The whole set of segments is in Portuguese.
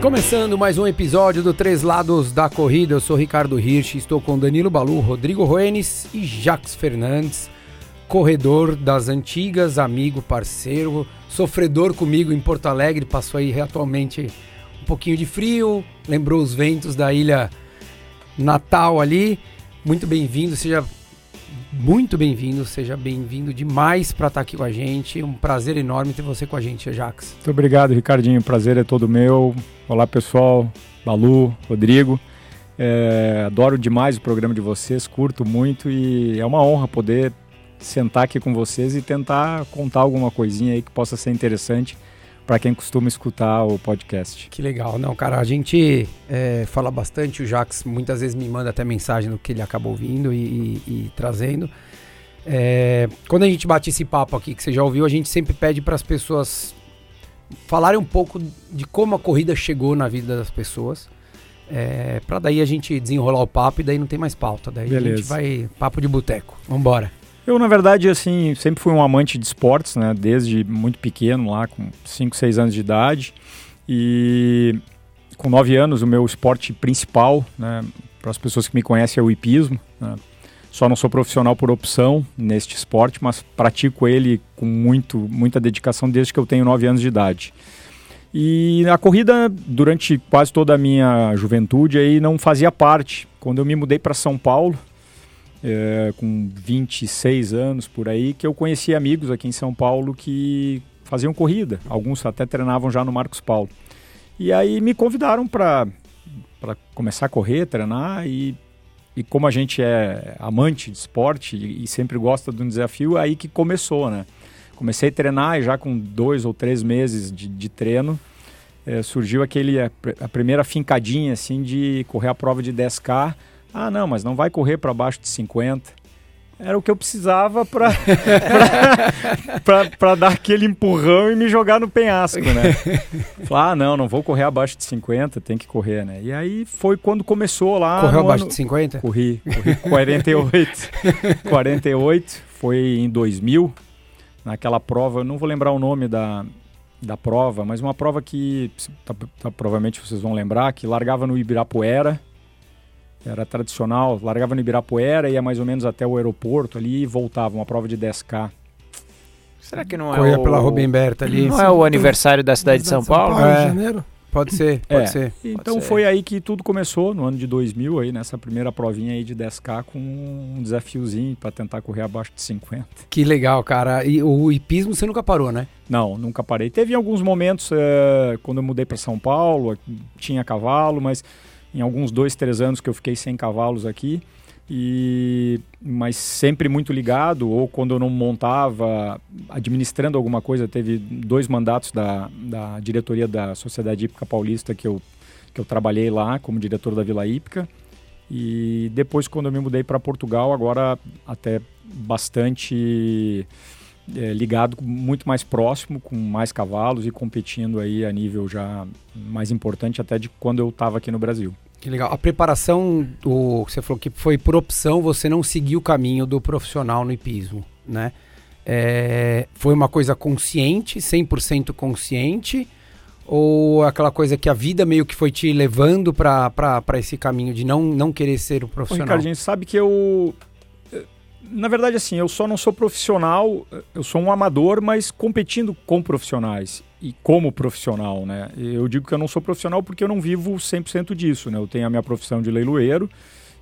Começando mais um episódio do Três Lados da Corrida, eu sou Ricardo Hirsch, estou com Danilo Balu, Rodrigo Roenes e Jacques Fernandes, corredor das antigas, amigo, parceiro, sofredor comigo em Porto Alegre, passou aí atualmente um pouquinho de frio, lembrou os ventos da ilha Natal ali. Muito bem-vindo, seja muito bem-vindo, seja bem-vindo demais para estar aqui com a gente. Um prazer enorme ter você com a gente, Jax. Muito obrigado, Ricardinho. Prazer é todo meu. Olá, pessoal. Balu, Rodrigo. É, adoro demais o programa de vocês, curto muito e é uma honra poder sentar aqui com vocês e tentar contar alguma coisinha aí que possa ser interessante para quem costuma escutar o podcast. Que legal. Não, cara, a gente é, fala bastante, o Jax muitas vezes me manda até mensagem do que ele acabou ouvindo e, e, e trazendo. É, quando a gente bate esse papo aqui que você já ouviu, a gente sempre pede para as pessoas falarem um pouco de como a corrida chegou na vida das pessoas. É, para daí a gente desenrolar o papo e daí não tem mais pauta. Daí Beleza. a gente vai papo de boteco. Vambora. Eu, na verdade, assim, sempre fui um amante de esportes, né? Desde muito pequeno, lá com 5, 6 anos de idade. E com 9 anos, o meu esporte principal, né? Para as pessoas que me conhecem, é o hipismo. Né? Só não sou profissional por opção neste esporte, mas pratico ele com muito, muita dedicação desde que eu tenho 9 anos de idade. E a corrida, durante quase toda a minha juventude, aí não fazia parte. Quando eu me mudei para São Paulo, é, com 26 anos por aí, que eu conheci amigos aqui em São Paulo que faziam corrida. Alguns até treinavam já no Marcos Paulo. E aí me convidaram para começar a correr, treinar e, e como a gente é amante de esporte e, sempre gosta de um desafio, aí que começou, né? Comecei a treinar e já com dois ou três meses de, de treino, é, surgiu aquele a, primeira fincadinha assim de correr a prova de 10K ah, não, mas não vai correr para baixo de 50. Era o que eu precisava para dar aquele empurrão e me jogar no penhasco, né? Falar, ah, não, não vou correr abaixo de 50, tem que correr, né? E aí foi quando começou lá. Correu abaixo ano... de 50? Corri, corri 48. 48, foi em 2000, naquela prova, não vou lembrar o nome da, da prova, mas uma prova que tá, tá, provavelmente vocês vão lembrar, que largava no Ibirapuera era tradicional, largava no Ibirapuera, ia mais ou menos até o aeroporto ali e voltava, uma prova de 10K. Será que não é Corria o... pela Rubem Berta ali. Não é o aniversário da cidade de São, São Paulo? Paulo é. janeiro? Pode ser, pode é. ser. Então pode ser. foi aí que tudo começou, no ano de 2000, aí, nessa primeira provinha aí de 10K, com um desafiozinho para tentar correr abaixo de 50. Que legal, cara. E o hipismo você nunca parou, né? Não, nunca parei. Teve alguns momentos, é, quando eu mudei para São Paulo, tinha cavalo, mas em alguns dois, três anos que eu fiquei sem cavalos aqui. E, mas sempre muito ligado, ou quando eu não montava, administrando alguma coisa, teve dois mandatos da, da diretoria da Sociedade Hípica Paulista que eu, que eu trabalhei lá como diretor da Vila Hípica. E depois, quando eu me mudei para Portugal, agora até bastante é, ligado, muito mais próximo, com mais cavalos e competindo aí a nível já mais importante até de quando eu estava aqui no Brasil. Que legal. A preparação, do, você falou que foi por opção, você não seguiu o caminho do profissional no hipismo, né? É, foi uma coisa consciente, 100% consciente, ou aquela coisa que a vida meio que foi te levando para esse caminho de não, não querer ser o profissional? Ô, Ricardinho, sabe que eu na verdade, assim, eu só não sou profissional, eu sou um amador, mas competindo com profissionais e como profissional, né? Eu digo que eu não sou profissional porque eu não vivo 100% disso, né? Eu tenho a minha profissão de leiloeiro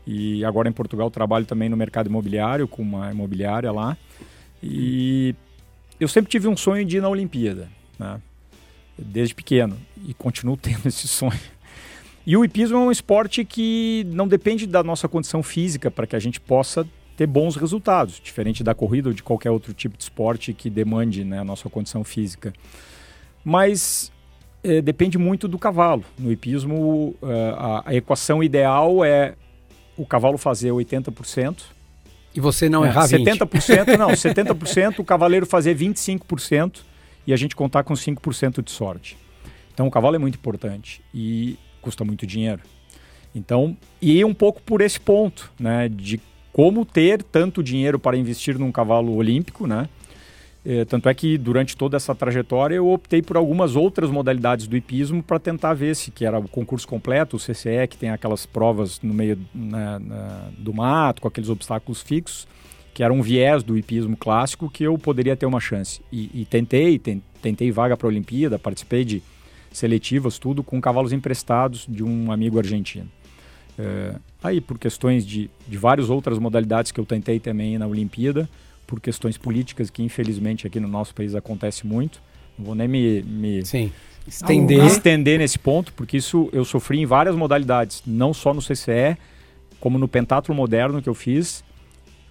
e agora em Portugal trabalho também no mercado imobiliário, com uma imobiliária lá. E eu sempre tive um sonho de ir na Olimpíada, né? Desde pequeno e continuo tendo esse sonho. E o hipismo é um esporte que não depende da nossa condição física para que a gente possa ter bons resultados, diferente da corrida ou de qualquer outro tipo de esporte que demande né, a nossa condição física. Mas é, depende muito do cavalo. No hipismo, eh, a, a, equação ideal é o cavalo fazer 80%. E você não é, errar 20%. 70%, não, 70%, o cavaleiro fazer 25% e a gente contar com 5% de sorte. Então o cavalo é muito importante e custa muito dinheiro. Então, e um pouco por esse ponto, né, de como ter tanto dinheiro para investir num cavalo olímpico, né? É, tanto é que durante toda essa trajetória eu optei por algumas outras modalidades do hipismo para tentar ver se que era o concurso completo, o CCE, que tem aquelas provas no meio né, na, do mato, com aqueles obstáculos fixos, que era um viés do hipismo clássico que eu poderia ter uma chance. E, e tentei, ten, tentei vaga para a Olimpíada, participei de seletivas, tudo com cavalos emprestados de um amigo argentino. É, aí, por questões de, de várias outras modalidades que eu tentei também na Olimpíada, por questões políticas que infelizmente aqui no nosso país acontece muito. Não vou nem me, me Sim. Estender. estender nesse ponto, porque isso eu sofri em várias modalidades, não só no CCE, como no pentatlo moderno que eu fiz,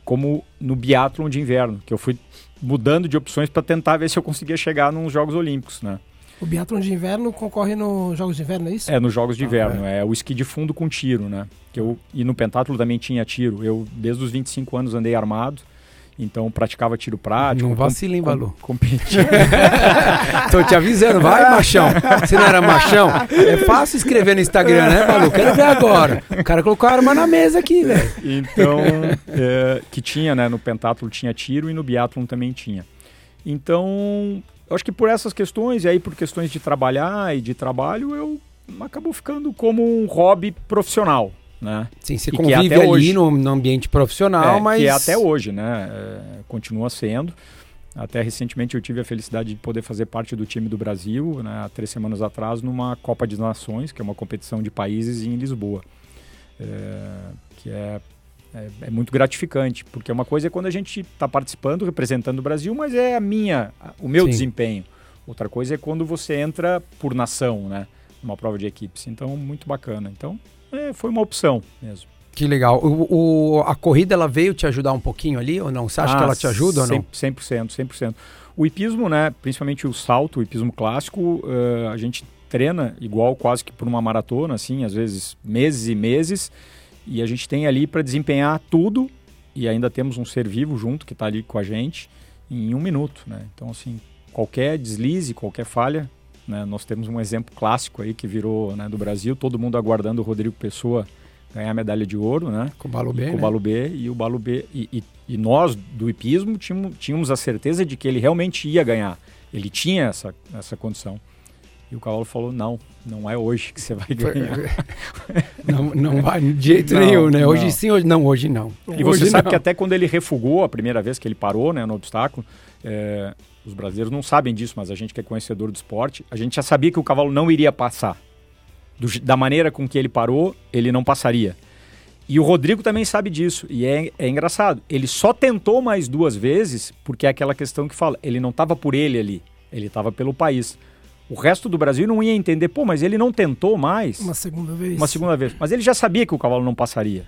como no biatlon de inverno, que eu fui mudando de opções para tentar ver se eu conseguia chegar nos Jogos Olímpicos, né? O biatlon de inverno concorre nos Jogos de Inverno, é isso? É, nos Jogos de Inverno. Ah, é. é. o esqui de fundo com tiro, né? Que eu, e no pentatlo também tinha tiro. Eu, desde os 25 anos, andei armado. Então praticava tiro prático. Não vacila, hein, Balu? Competia. Tô te avisando, vai, machão. Você não era machão? É fácil escrever no Instagram, né, Balu? Quero ver agora. O cara colocou a arma na mesa aqui, velho. Então, é, que tinha, né? No pentatlo tinha tiro e no biatlon também tinha. Então, eu acho que por essas questões, e aí por questões de trabalhar e de trabalho, eu acabou ficando como um hobby profissional, né? Sim, você e convive ali hoje, no, no, ambiente profissional, é, mas... Que é até hoje, né? É, continua sendo. Até recentemente eu tive a felicidade de poder fazer parte do time do Brasil, né, há três semanas atrás, numa Copa de Nações, que é uma competição de países em Lisboa. É, que é, é, é, muito gratificante, porque uma coisa é quando a gente está participando, representando o Brasil, mas é a minha, o meu Sim. desempenho. Outra coisa é quando você entra por nação, né? Numa prova de equipes. Então, muito bacana. Então, é, foi uma opção mesmo. Que legal. O, o, a corrida ela veio te ajudar um pouquinho ali ou não? Você acha ah, que ela te ajuda 100, ou não? 100%, 100%. O hipismo, né, principalmente o salto, o hipismo clássico, uh, a gente treina igual quase que por uma maratona, assim, às vezes meses e meses, e a gente tem ali para desempenhar tudo, e ainda temos um ser vivo junto que está ali com a gente, em um minuto, né? Então, assim, qualquer deslize, qualquer falha, né? Nós temos um exemplo clássico aí que virou né, do Brasil, todo mundo aguardando o Rodrigo Pessoa ganhar a medalha de ouro, né? Com o Balubê, Com o né? Balubê e o Balubê e, e, e, nós do hipismo tínhamos, tínhamos a certeza de que ele realmente ia ganhar. Ele tinha essa, essa condição. E o cavalo falou: não, não é hoje que você vai ganhar. não, não vai de jeito não, nenhum, né? Hoje sim, hoje não, hoje não. E hoje você sabe não. que até quando ele refugou a primeira vez que ele parou né, no obstáculo, é, os brasileiros não sabem disso, mas a gente que é conhecedor do esporte, a gente já sabia que o cavalo não iria passar. Do, da maneira com que ele parou, ele não passaria. E o Rodrigo também sabe disso. E é, é engraçado. Ele só tentou mais duas vezes, porque é aquela questão que fala, ele não estava por ele ali, ele estava pelo país. O resto do Brasil não ia entender, pô, mas ele não tentou mais. Uma segunda vez. Uma segunda vez. Mas ele já sabia que o cavalo não passaria.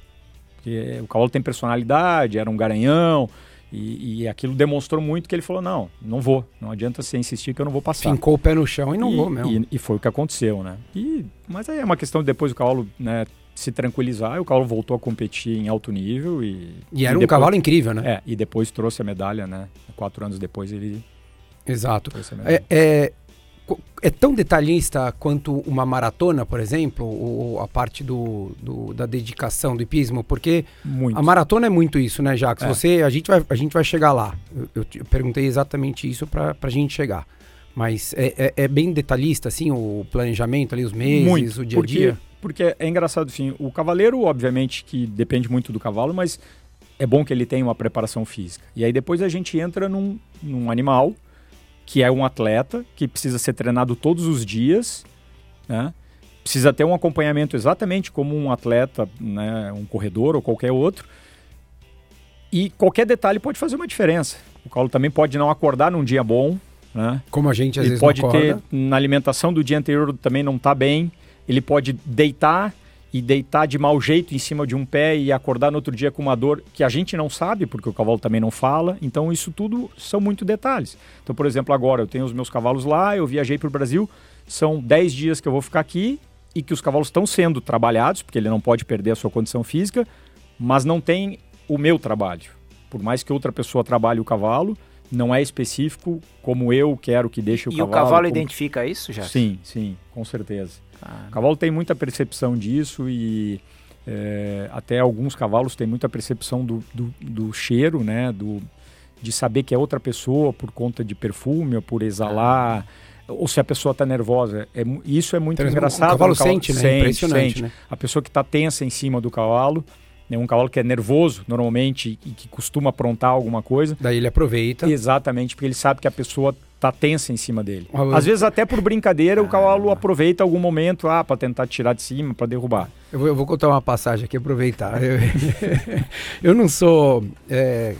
Porque o cavalo tem personalidade, era um garanhão, e, e, aquilo demonstrou muito que ele falou: não, não vou, não adianta você insistir que eu não vou passar. Fincou o pé no chão e não e, vou mesmo. E, e, foi o que aconteceu, né? E, mas aí é uma questão de depois o cavalo né, se tranquilizar, e o cavalo voltou a competir em alto nível. E, e era um cavalo incrível, né? É, e depois trouxe a medalha, né? Quatro anos depois ele. Exato. É, é, é tão detalhista quanto uma maratona, por exemplo, ou a parte do, do da dedicação do hipismo? Porque muito. a maratona é muito isso, né, Jacques? É. Você, a, gente vai, a gente vai chegar lá. Eu, eu perguntei exatamente isso para a gente chegar. Mas é, é, é, bem detalhista, assim, o planejamento ali, os meses, muito, o dia a dia? Porque, porque é engraçado, assim, o cavaleiro, obviamente, que depende muito do cavalo, mas é bom que ele tenha uma preparação física. E aí depois a gente entra num, num animal que é um atleta que precisa ser treinado todos os dias, né? Precisa ter um acompanhamento exatamente como um atleta, né, um corredor ou qualquer outro. E qualquer detalhe pode fazer uma diferença. O colo também pode não acordar num dia bom, né? Como a gente às ele vezes pode ter na alimentação do dia anterior também não tá bem. Ele pode deitar e deitar de mau jeito em cima de um pé e acordar no outro dia com uma dor que a gente não sabe, porque o cavalo também não fala. Então, isso tudo são muito detalhes. Então, por exemplo, agora eu tenho os meus cavalos lá, eu viajei para o Brasil, são 10 dias que eu vou ficar aqui e que os cavalos estão sendo trabalhados, porque ele não pode perder a sua condição física, mas não tem o meu trabalho. Por mais que outra pessoa trabalhe o cavalo, não é específico como eu quero que deixe o e cavalo. E o cavalo como... identifica isso já? Sim, sim, com certeza. Ah. O cavalo tem muita percepção disso e é, até alguns cavalos têm muita percepção do, do, do, cheiro, né? Do, de saber que é outra pessoa por conta de perfume ou por exalar. Ou se a pessoa está nervosa. É, isso é muito então, engraçado. O cavalo, cavalo sente, né? Sente, Impressionante, sente. Né? A pessoa que está tensa em cima do cavalo, né? um cavalo que é nervoso normalmente e que costuma aprontar alguma coisa. Daí ele aproveita. Exatamente, porque ele sabe que a pessoa tá tensa em cima dele. Ah, Às vezes até por brincadeira ah, o cavalo aproveita algum momento ah, para tentar tirar de cima, para derrubar. Eu vou, eu vou, contar uma passagem aqui, aproveitar. Eu, eu não sou... É,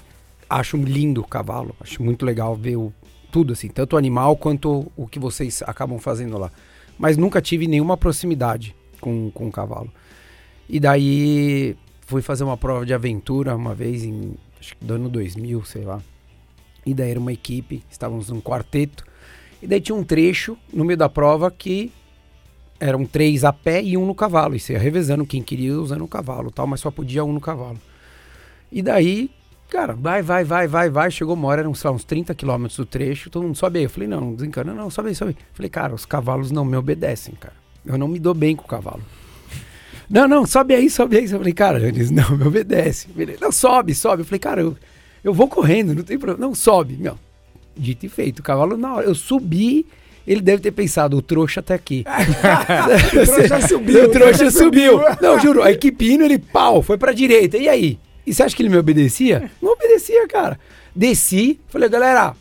acho lindo o cavalo, acho muito legal ver o, tudo assim, tanto o animal quanto o que vocês acabam fazendo lá. Mas nunca tive nenhuma proximidade com, com o cavalo. E daí fui fazer uma prova de aventura uma vez em acho que do ano 2000, sei lá. E daí era uma equipe, estávamos num quarteto. E daí tinha um trecho no meio da prova que eram três a pé e um no cavalo. E você ia revezando quem queria usando o cavalo tal, mas só podia um no cavalo. E daí, cara, vai, vai, vai, vai, vai. Chegou uma hora, eram lá, uns 30 quilômetros do trecho, todo mundo sobe aí. Eu falei, não, desencana, não, sobe aí, sobe aí. Falei, cara, os cavalos não me obedecem, cara. Eu não me dou bem com o cavalo. Não, não, sobe aí, sobe aí. Eu falei, cara, eles não me obedecem. Não, sobe, sobe. Eu falei, cara, eu, eu vou correndo, não tem problema. Não, sobe, meu. Dito e feito, o cavalo na hora. Eu subi, ele deve ter pensado, o trouxa tá aqui. o trouxa subiu. O trouxa subiu. Não, juro, a equipe indo, ele pau, foi pra direita. E aí? E você acha que ele me obedecia? Não obedecia, cara. Desci, falei, galera,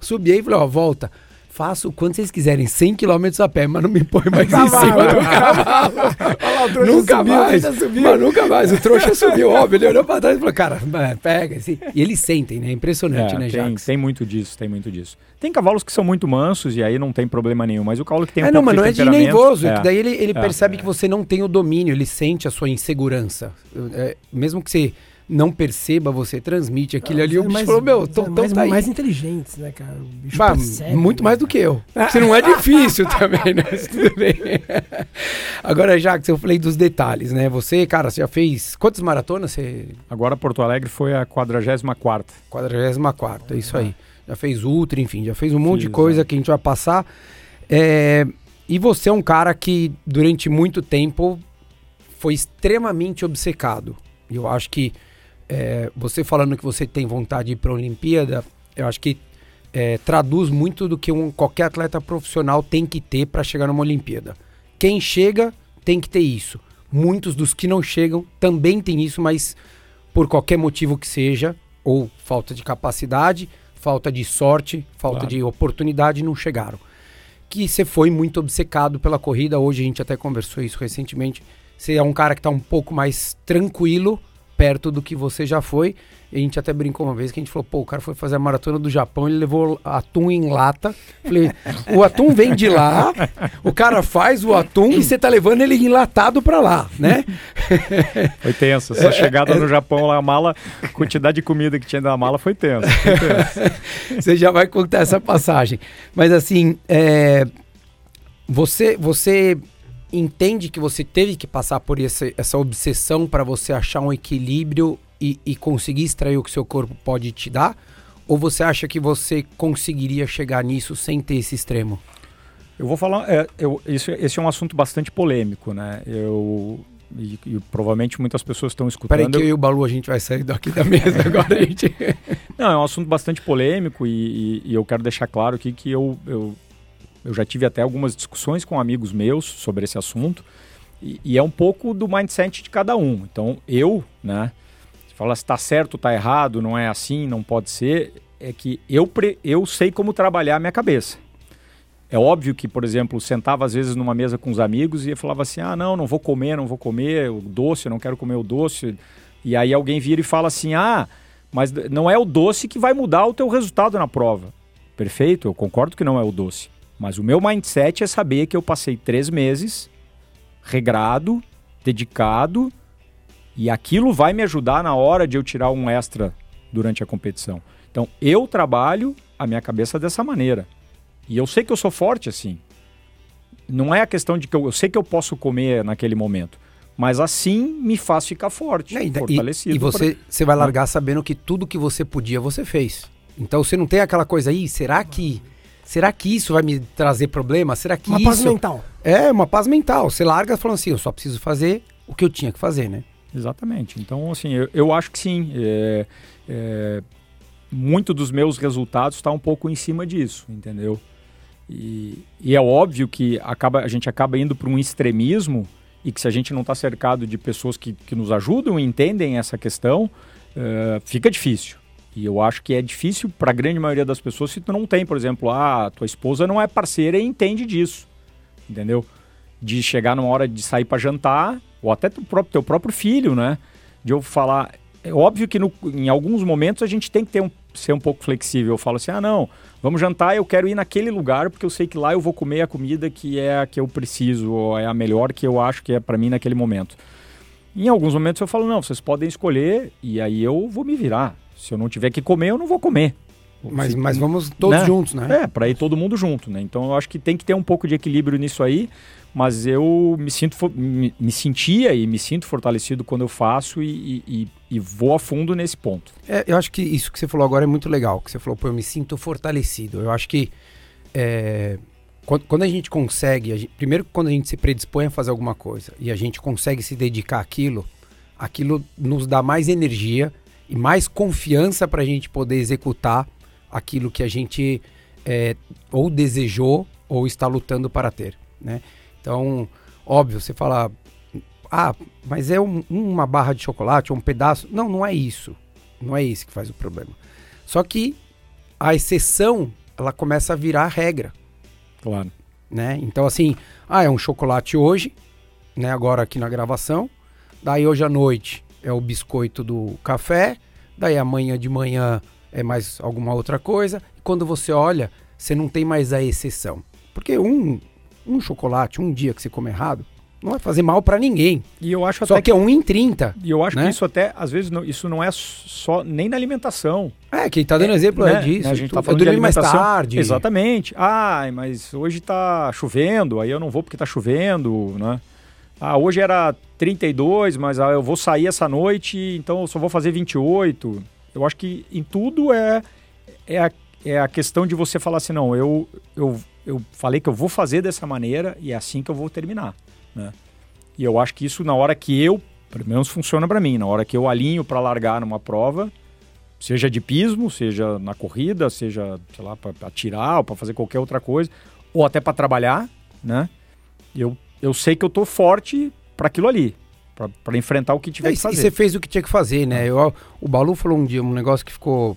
subi aí, falei, ó, volta faço quando vocês quiserem, 100 km a pé, mas não me põe mais em cima do cavalo. Olha lá, nunca subiu, mais. Mas nunca mais. O trouxa subiu, óbvio. Ele olhou pra trás e falou, cara, pega. Assim. E eles sentem, né? Impressionante, é, né, tem, tem muito disso, tem muito disso. Tem cavalos que são muito mansos e aí não tem problema nenhum, mas o cavalo que tem um é, não, mas não é de nervoso. É. daí ele, ele é, percebe é. que você não tem o domínio, ele sente a sua insegurança. É, mesmo que você não perceba, você transmite aquilo ali. O bicho mais, falou, meu, tô, tão, mais, tá mais inteligentes, né, cara? O bicho bah, percebe, muito né, mais do que eu. Se não é difícil também, né? tudo bem. Agora, já que eu falei dos detalhes, né? Você, cara, você já fez quantas maratonas? Você... Agora Porto Alegre foi a 44 44 é isso aí. Já fez ultra, enfim, já fez um monte Fiz, de coisa é. que a gente vai passar. É... E você é um cara que durante muito tempo foi extremamente obcecado. E eu acho que é, você falando que você tem vontade de ir para a Olimpíada, eu acho que é, traduz muito do que um, qualquer atleta profissional tem que ter para chegar numa Olimpíada. Quem chega tem que ter isso. Muitos dos que não chegam também têm isso, mas por qualquer motivo que seja, ou falta de capacidade, falta de sorte, falta claro. de oportunidade, não chegaram. Que você foi muito obcecado pela corrida, hoje a gente até conversou isso recentemente. Você é um cara que está um pouco mais tranquilo perto do que você já foi. E a gente até brincou uma vez que a gente falou, pô, o cara foi fazer a maratona do Japão, ele levou atum em lata. Falei, o atum vem de lá, o cara faz o atum e você tá levando ele enlatado pra lá, né? Foi tenso. Essa chegada no Japão lá, a mala, a quantidade de comida que tinha na mala foi tenso. Foi tenso. você já vai contar essa passagem. Mas assim, é, você, você entende que você teve que passar por essa, essa obsessão para você achar um equilíbrio e, e, conseguir extrair o que seu corpo pode te dar? Ou você acha que você conseguiria chegar nisso sem ter esse extremo? Eu vou falar, é, eu, isso, esse é um assunto bastante polêmico, né? Eu e, e, provavelmente muitas pessoas estão escutando. Peraí que eu e o Balu a gente vai sair daqui da mesa agora, gente. Não, é um assunto bastante polêmico e, e, e eu quero deixar claro aqui que eu, eu eu já tive até algumas discussões com amigos meus sobre esse assunto. E, e é um pouco do mindset de cada um. Então, eu, né? Você fala se está certo, está errado, não é assim, não pode ser. É que eu, pre, eu sei como trabalhar a minha cabeça. É óbvio que, por exemplo, sentava às vezes numa mesa com os amigos e falava assim: ah, não, não vou comer, não vou comer o doce, não quero comer o doce. E aí alguém vira e fala assim: ah, mas não é o doce que vai mudar o teu resultado na prova. Perfeito, eu concordo que não é o doce. Mas o meu mindset é saber que eu passei três meses regrado, dedicado, e aquilo vai me ajudar na hora de eu tirar um extra durante a competição. Então eu trabalho a minha cabeça dessa maneira. E eu sei que eu sou forte assim. Não é a questão de que eu, eu sei que eu posso comer naquele momento. Mas assim me faz ficar forte, e, fortalecido. E, e você, pra... você vai largar sabendo que tudo que você podia, você fez. Então você não tem aquela coisa aí, será que Será que isso vai me trazer problema? Será que Uma isso... paz mental. É, uma paz mental. Você larga falando assim, eu só preciso fazer o que eu tinha que fazer, né? Exatamente. Então, assim, eu, eu acho que sim. É, é, muito dos meus resultados está um pouco em cima disso, entendeu? E, e é óbvio que acaba, a gente acaba indo para um extremismo e que se a gente não está cercado de pessoas que, que nos ajudam e entendem essa questão, é, fica difícil. E eu acho que é difícil para a grande maioria das pessoas se tu não tem, por exemplo, ah, tua esposa não é parceira e entende disso, entendeu? De chegar numa hora de sair para jantar, ou até teu próprio, teu próprio filho, né? De eu falar. É óbvio que no, em alguns momentos a gente tem que ter um, ser um pouco flexível. Eu falo assim: ah, não, vamos jantar, eu quero ir naquele lugar porque eu sei que lá eu vou comer a comida que é a que eu preciso, ou é a melhor que eu acho que é para mim naquele momento. Em alguns momentos eu falo: não, vocês podem escolher e aí eu vou me virar. Se eu não tiver que comer, eu não vou comer. Mas, mas vamos todos né? juntos, né? É, para ir todo mundo junto, né? Então eu acho que tem que ter um pouco de equilíbrio nisso aí, mas eu me sinto me, me sentia e me sinto fortalecido quando eu faço e, e, e vou a fundo nesse ponto. É, eu acho que isso que você falou agora é muito legal, que você falou, pô, eu me sinto fortalecido. Eu acho que é, quando, quando, a gente consegue, a gente, primeiro quando a gente se predispõe a fazer alguma coisa e a gente consegue se dedicar àquilo, aquilo nos dá mais energia e mais confiança para a gente poder executar aquilo que a gente é, ou desejou ou está lutando para ter, né? Então, óbvio, você fala, ah, mas é um, uma barra de chocolate ou um pedaço. Não, não é isso. Não é isso que faz o problema. Só que a exceção, ela começa a virar regra. Claro. Né? Então, assim, ah, é um chocolate hoje, né? Agora aqui na gravação. Daí hoje à noite é o biscoito do café. Daí amanhã de manhã é mais alguma outra coisa. E quando você olha, você não tem mais a exceção. Porque um, um chocolate, um dia que você come errado, não vai fazer mal para ninguém. E eu acho Só até que é um em 30. E eu acho né? que isso até, às vezes, não, isso não é só nem na alimentação. É, quem tá dando exemplo é, né? disso. A gente tá Eu falando de dormi mais tarde. Exatamente. Ah, mas hoje tá chovendo, aí eu não vou porque tá chovendo, né? Ah, hoje era 32, mas ah, eu vou sair essa noite, então eu só vou fazer 28. Eu acho que em tudo é, é, a, é a questão de você falar assim, não, eu, eu, eu falei que eu vou fazer dessa maneira e é assim que eu vou terminar, né? E eu acho que isso na hora que eu, pelo menos funciona para mim, na hora que eu alinho para largar numa prova, seja de pismo, seja na corrida, seja, sei lá, para atirar ou para fazer qualquer outra coisa, ou até para trabalhar, né? Eu, eu sei que eu tô forte para aquilo ali, para enfrentar o que tiver É, que e fazer. você fez o que tinha que fazer, né? Eu, o Balu falou um dia um negócio que ficou.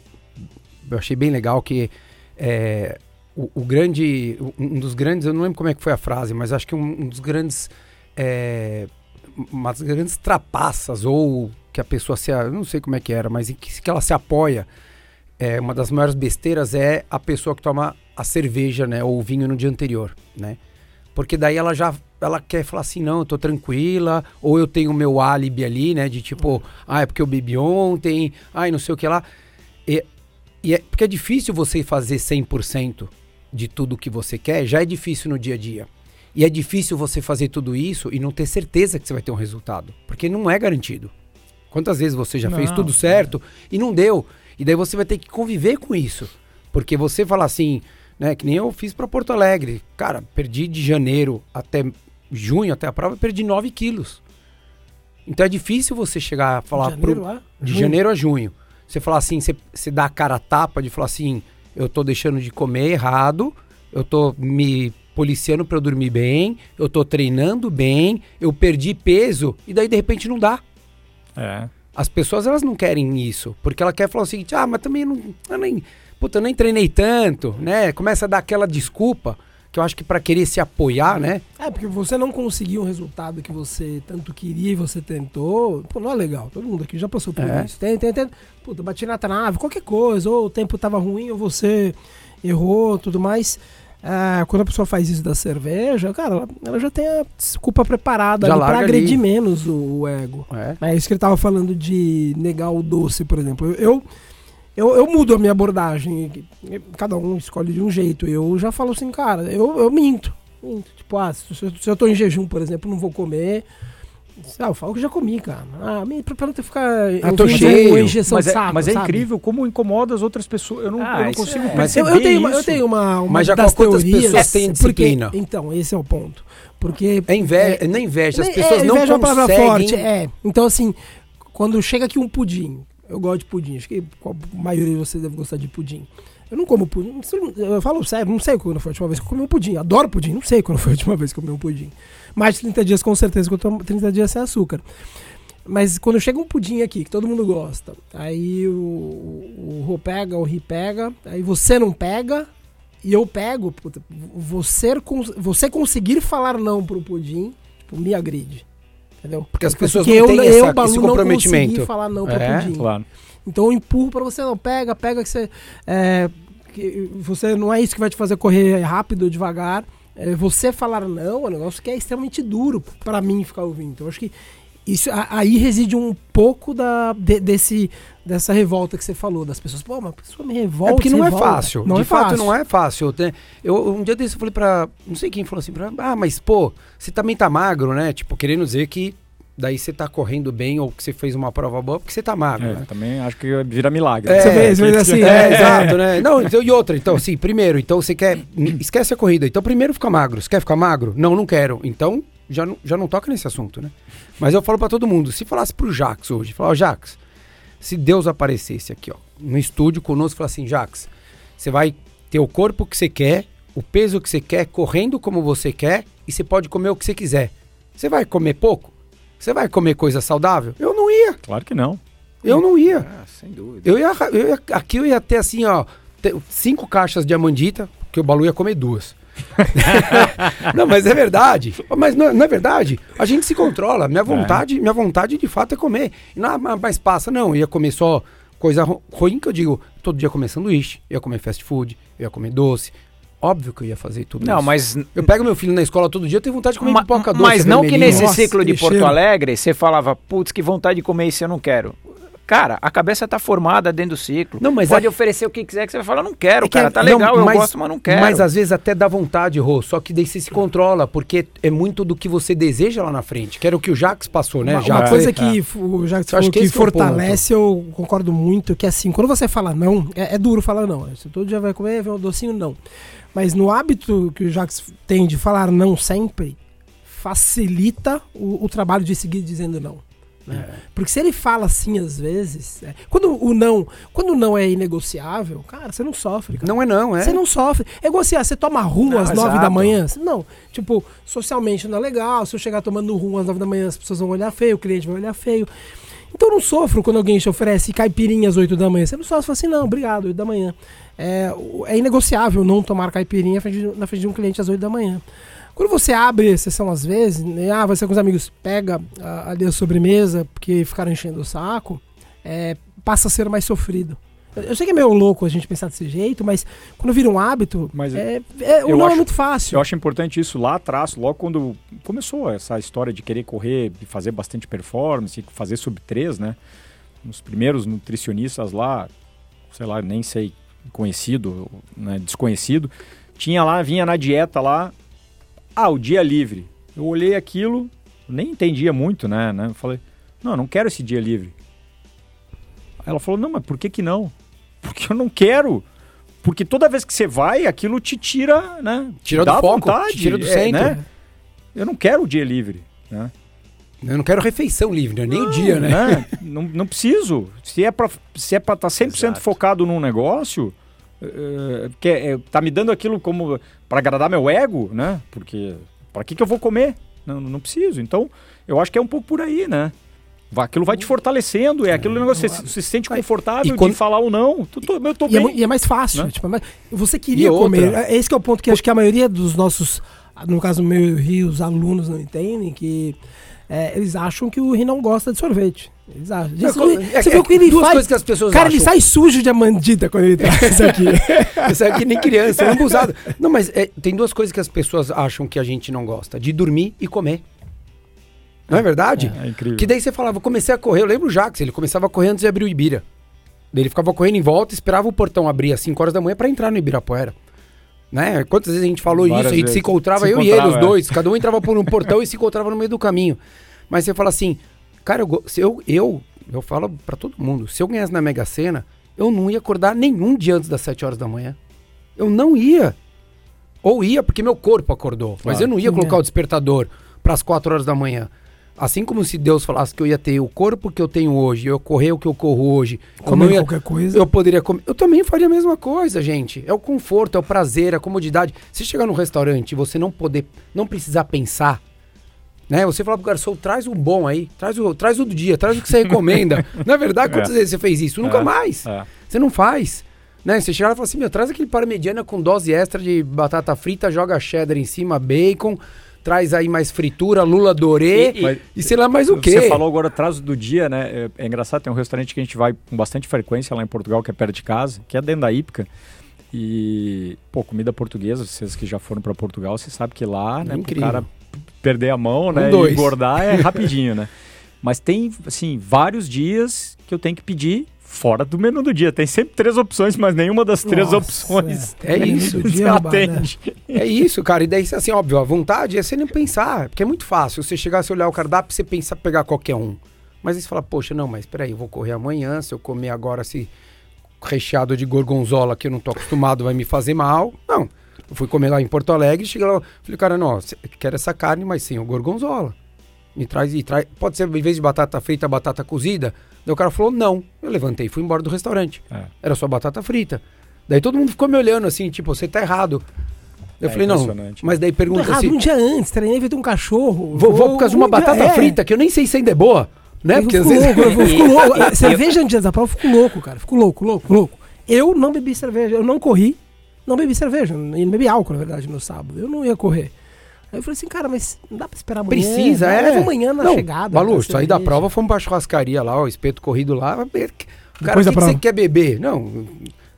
Eu achei bem legal, que é, o, o grande. Um dos grandes. Eu não lembro como é que foi a frase, mas acho que um, um dos grandes. É, umas grandes trapaças, ou que a pessoa se. Eu não sei como é que era, mas em que, que ela se apoia. É, uma das maiores besteiras é a pessoa que toma a cerveja, né? Ou o vinho no dia anterior, né? Porque daí ela já ela quer falar assim, não, eu tô tranquila, ou eu tenho o meu álibi ali, né? De tipo, ah, é porque eu bebi ontem, ai, não sei o que lá. E, e é porque é difícil você fazer 100% de tudo que você quer, já é difícil no dia a dia. E é difícil você fazer tudo isso e não ter certeza que você vai ter um resultado, porque não é garantido. Quantas vezes você já fez Não, tudo certo e não deu? E daí você vai ter que conviver com isso. Porque você fala assim, né, que nem eu fiz para Porto Alegre. Cara, perdi de janeiro até junho, até a prova, perdi 9 quilos. Então é difícil você chegar a falar janeiro pro- lá? de Junho. janeiro a junho. Você falar assim, você, você dá a cara a tapa de falar assim, eu tô deixando de comer errado, eu tô me policiando para eu dormir bem, eu tô treinando bem, eu perdi peso e daí de repente não dá. É. As pessoas elas não querem isso, porque ela quer falar o seguinte: "Ah, mas também eu não, eu nem, puta, eu nem treinei tanto", né? Começa a dar aquela desculpa que eu acho que para querer se apoiar, né? É, porque você não conseguiu o resultado que você tanto queria e você tentou. Pô, não é legal. Todo mundo aqui já passou por É. isso. Tem, tem, tem. Puta, bati na trave, qualquer coisa. Ou o tempo tava ruim, ou você errou, tudo mais. Ah, quando a pessoa faz isso da cerveja, cara, ela, ela já tem a desculpa preparada Já ali pra larga agredir ali. menos o, o ego. É. É isso que ele tava falando de negar o doce, por exemplo. Eu, eu, eu, eu mudo a minha abordagem. Cada um escolhe de um jeito. Eu já falo assim, cara, eu, eu minto. minto. Tipo, ah, se, eu- se eu tô em jejum, por exemplo, não vou comer. Ah, eu falo que eu já comi, cara. Ah, me- pra, não ter que ficar. Ah, tô ouvindo cheio. uma injeção Mas, de é, saco, mas é sabe? incrível como incomoda as outras pessoas. Eu não, Ah, eu não isso consigo é- Mas Eu, perceber eu tenho, uma, eu isso. tenho uma, uma Mas já das quantas teorias. pessoas têm porque- disciplina? então, esse é o ponto. Porque. É inveja, não é inveja, as É, pessoas não inveja é uma palavra conseguem... forte. É. Então, assim, quando chega aqui um pudim, eu gosto de pudim. Acho que a maioria de vocês deve gostar de pudim. Eu não como pudim. Eu falo sério, não sei quando foi a última vez que eu comi um pudim. Adoro pudim, não sei quando foi a última vez que eu comi um pudim. Mais de 30 dias, com certeza, que eu tomo 30 dias sem açúcar. Mas quando chega um pudim aqui, que todo mundo gosta, aí o, o, o Rô pega, o Ri pega, aí você não pega, e eu pego, puta, você, você conseguir falar não pro pudim, tipo, me agride. Entendeu? Porque as Porque pessoas eu, não têm eu, essa- Balu, esse não comprometimento. consegui falar não É, pudim. Claro. Então eu empurro pra você, não, pega, pega que você. É, que você não é isso que vai te fazer correr rápido ou devagar. É, você falar não é um negócio que é extremamente duro pra mim ficar ouvindo. Então eu acho que isso aí reside um pouco da, de- desse, dessa revolta que você falou, das pessoas. Pô, mas a pessoa me revolta. É porque não é revolta. fácil. Não de é fato, fácil. não é fácil. né? Eu, um dia desse eu falei pra. Não sei quem falou assim pra. Ah, mas pô, você também tá magro, né? Tipo, querendo dizer que daí você tá correndo bem ou que você fez uma prova boa porque você tá magro, É, né? também acho que vira milagre. É, Você vê assim, É, é, exato, né? Não, então, e outra, então, assim, primeiro, então você quer. Esquece a corrida. Então, primeiro fica magro. Você quer ficar magro? Não, não quero. Então, já não, já não toca nesse assunto, né? Mas eu falo pra todo mundo, se falasse pro Jax hoje, falar, ó, Jax, se Deus aparecesse aqui, ó, no estúdio conosco e falar assim, Jax, você vai ter o corpo que você quer, o peso que você quer, correndo como você quer, e você pode comer o que você quiser. Você vai comer pouco? Você vai comer coisa saudável? Eu não ia. Claro que não. Eu não ia. Ah, sem dúvida. Eu ia, eu ia- aqui eu ia ter assim, ó, cinco caixas de amandita, que o Balu ia comer duas. não, mas é verdade. Mas não, não é verdade. A gente se controla. Minha vontade, minha vontade de fato é comer. Não, mas- passa, não. Eu ia comer só coisa ru- ruim que eu digo. Todo dia comer sanduíche, ia comer fast food, eu ia comer doce. Óbvio que eu ia fazer tudo Não, isso. mas Eu pego meu filho na escola todo dia, eu tenho vontade de comer Ma- pipoca doce. Mas não que nesse Nossa, ciclo de Porto cheiro. Alegre você falava, putz, que vontade de comer isso eu não quero. Cara, a cabeça tá formada dentro do ciclo. Não, mas Pode é- oferecer o que quiser que você vai falar, não quero, É que cara, é- tá não, legal, mas- eu gosto, mas não quero. Mas às vezes até dá vontade, Rô, só que daí você se controla, porque é muito do que você deseja lá na frente, que era o que o Jax passou, né, Uma, Jax? uma coisa É, que o Jacques Eu acho falou que que, é o fortalece, eu concordo muito, que assim, quando você fala não, é, é duro falar não. Você todo dia vai comer, vem um docinho, não. Mas no hábito que o Jacques tem de falar não sempre, facilita o, o trabalho de seguir dizendo não. Né? Porque se ele fala assim às vezes, é, quando o não, quando o não é inegociável, cara, você não sofre. Cara. Não é não, é. Você não sofre. É igual assim, ah, você toma rum Não, às nove da manhã. Não, tipo, socialmente não é legal. Se eu chegar tomando rum às nove da manhã, as pessoas vão olhar feio, o cliente vai olhar feio. Então eu não sofro quando alguém te oferece caipirinha às 8 da manhã. Você não sofre, fala assim, não, obrigado, 8 da manhã. É, é inegociável não tomar caipirinha na frente de- na frente de um cliente às 8 da manhã. Quando você abre a sessão às vezes, né, ah, ser com os amigos, pega a, ali a sobremesa, porque ficaram enchendo o saco, é, passa a ser mais sofrido. Eu, eu sei que é meio louco a gente pensar desse jeito, mas quando vira um hábito, Mas é, é, o não é acho- muito fácil. Eu acho importante isso lá atrás, logo quando começou essa história de querer correr e fazer bastante performance, fazer sub 3, né? Os primeiros nutricionistas lá, sei lá, nem sei, conhecido, né, desconhecido, tinha lá, vinha na dieta lá, ah, o dia livre. Eu olhei aquilo, nem entendia muito, né? né? Eu falei, não, eu não quero esse dia livre. Ela falou, não, mas por que que não? Porque eu não quero. Porque toda vez que você vai, aquilo te tira, né? Tira do foco, vontade, tira do é, centro. né? Eu não quero o dia livre, né? Eu não quero refeição livre, né? nem o dia, né? né? não, não preciso. Se é se é para estar 100% Exato. focado num negócio, que é, é, tá me dando aquilo como para agradar meu ego, né? Porque para que que eu vou comer? Não, não preciso. Então, eu acho que é um pouco por aí, né? Aquilo vai te fortalecendo, é aquele negócio, você, se- você se sente confortável E quando- de falar ou não. Tu- tu- eu tô E é, bem. mu- e é mais fácil. Né? tipo, é você queria comer. É Esse que é o ponto que acho que a maioria dos nossos, no caso meu e o Rio, os alunos não entendem, que é, eles acham que o Rio não gosta de sorvete. Eles acham. É, Você, é, você viu o que ele duas faz? coisas que as pessoas Cara, acham. ele sai sujo de amandita quando ele traz aqui. Isso é que nem criança, é lambuzado. Não, mas é, tem duas coisas que as pessoas acham que a gente não gosta: de dormir e comer. Não é verdade? É, é incrível. Que daí você falava, eu comecei a correr, eu lembro o Jax, ele começava a correr antes de abrir o Ibira. Ele ficava correndo em volta, esperava o portão abrir às 5 horas da manhã pra entrar no Ibirapuera. Né? Quantas vezes a gente falou Várias isso, a gente se encontrava, Se eu e ele, os encontrava, é. dois, cada um entrava por um portão e se encontrava no meio do caminho. Mas você fala assim, cara, eu, se eu, eu, eu falo pra todo mundo, se eu ganhasse na Mega Sena, eu não ia acordar nenhum dia antes das 7 horas da manhã. Eu não ia. Ou ia porque meu corpo acordou, mas Claro. eu não ia colocar é. o despertador pras 4 horas da manhã. Assim como se Deus falasse que eu ia ter o corpo que eu tenho hoje, eu correr o que eu corro hoje, eu Comer não ia, qualquer coisa. eu poderia comer. Eu também faria a mesma coisa, gente. É o conforto, é o prazer, é a comodidade. Se chegar num restaurante e você não poder, não precisar pensar, né? Você fala pro garçom, traz um bom aí, traz o, traz o do dia, traz o que você recomenda. Na verdade, quantas É. vezes você fez isso? Nunca É, mais. é. Você não faz. Né? Você chega lá e fala assim, meu, traz aquele para mediana com dose extra de batata frita, joga cheddar em cima, bacon, traz aí mais fritura, lula dorê e, Mas- sei lá mais o quê. Você falou agora atrás do dia, né? É, é engraçado, tem um restaurante que a gente vai com bastante frequência lá em Portugal, que é perto de casa, que é dentro da Ípica. E, pô, comida portuguesa, vocês que já foram para Portugal, você sabe que lá, né, Incrível. cara perder a mão, né, e engordar é rapidinho, né? Mas tem, assim, vários dias que eu tenho que pedir fora do menu do dia. Tem sempre três opções, mas nenhuma das três Nossa, opções é isso. Do você dia né? atende. É isso, cara. E daí, assim, óbvio, a vontade é você nem pensar. Porque é muito fácil. Você chegar, você olhar o cardápio, você pensar pegar qualquer um. Mas aí você fala, poxa, não, mas peraí, eu vou correr amanhã. Se eu comer agora esse recheado de gorgonzola que eu não tô acostumado, vai me fazer mal. Não. Eu fui comer lá em Porto Alegre, cheguei lá, falei, cara, não, quero essa carne, mas sem o gorgonzola. Me traz e traz. Pode ser, em vez de batata frita, batata cozida. Daí o cara falou, não. Eu levantei e fui embora do restaurante. É. Era só batata frita. Daí todo mundo ficou me olhando assim, tipo, você tá errado. Eu É falei, não. impressionante. Mas daí pergunta errado, assim. um dia antes, treinei feito um cachorro. Vou, vou por causa de uma um batata é. frita, que eu nem sei se ainda é boa. Né? Eu Porque às fico vezes. louco, eu fico louco. Cerveja no dia da prova, eu fico louco, cara. Fico louco, louco, louco. Eu não bebi cerveja, eu não corri, não bebi cerveja, e não bebi álcool, na verdade, no sábado. Eu não ia correr. Aí eu falei assim, cara, mas não dá pra esperar amanhã. Precisa, é. Leva amanhã na não, chegada. Balu, saí da prova, fomos pra churrascaria lá, o espeto corrido lá. O cara, Depois o que, que você quer beber? Não,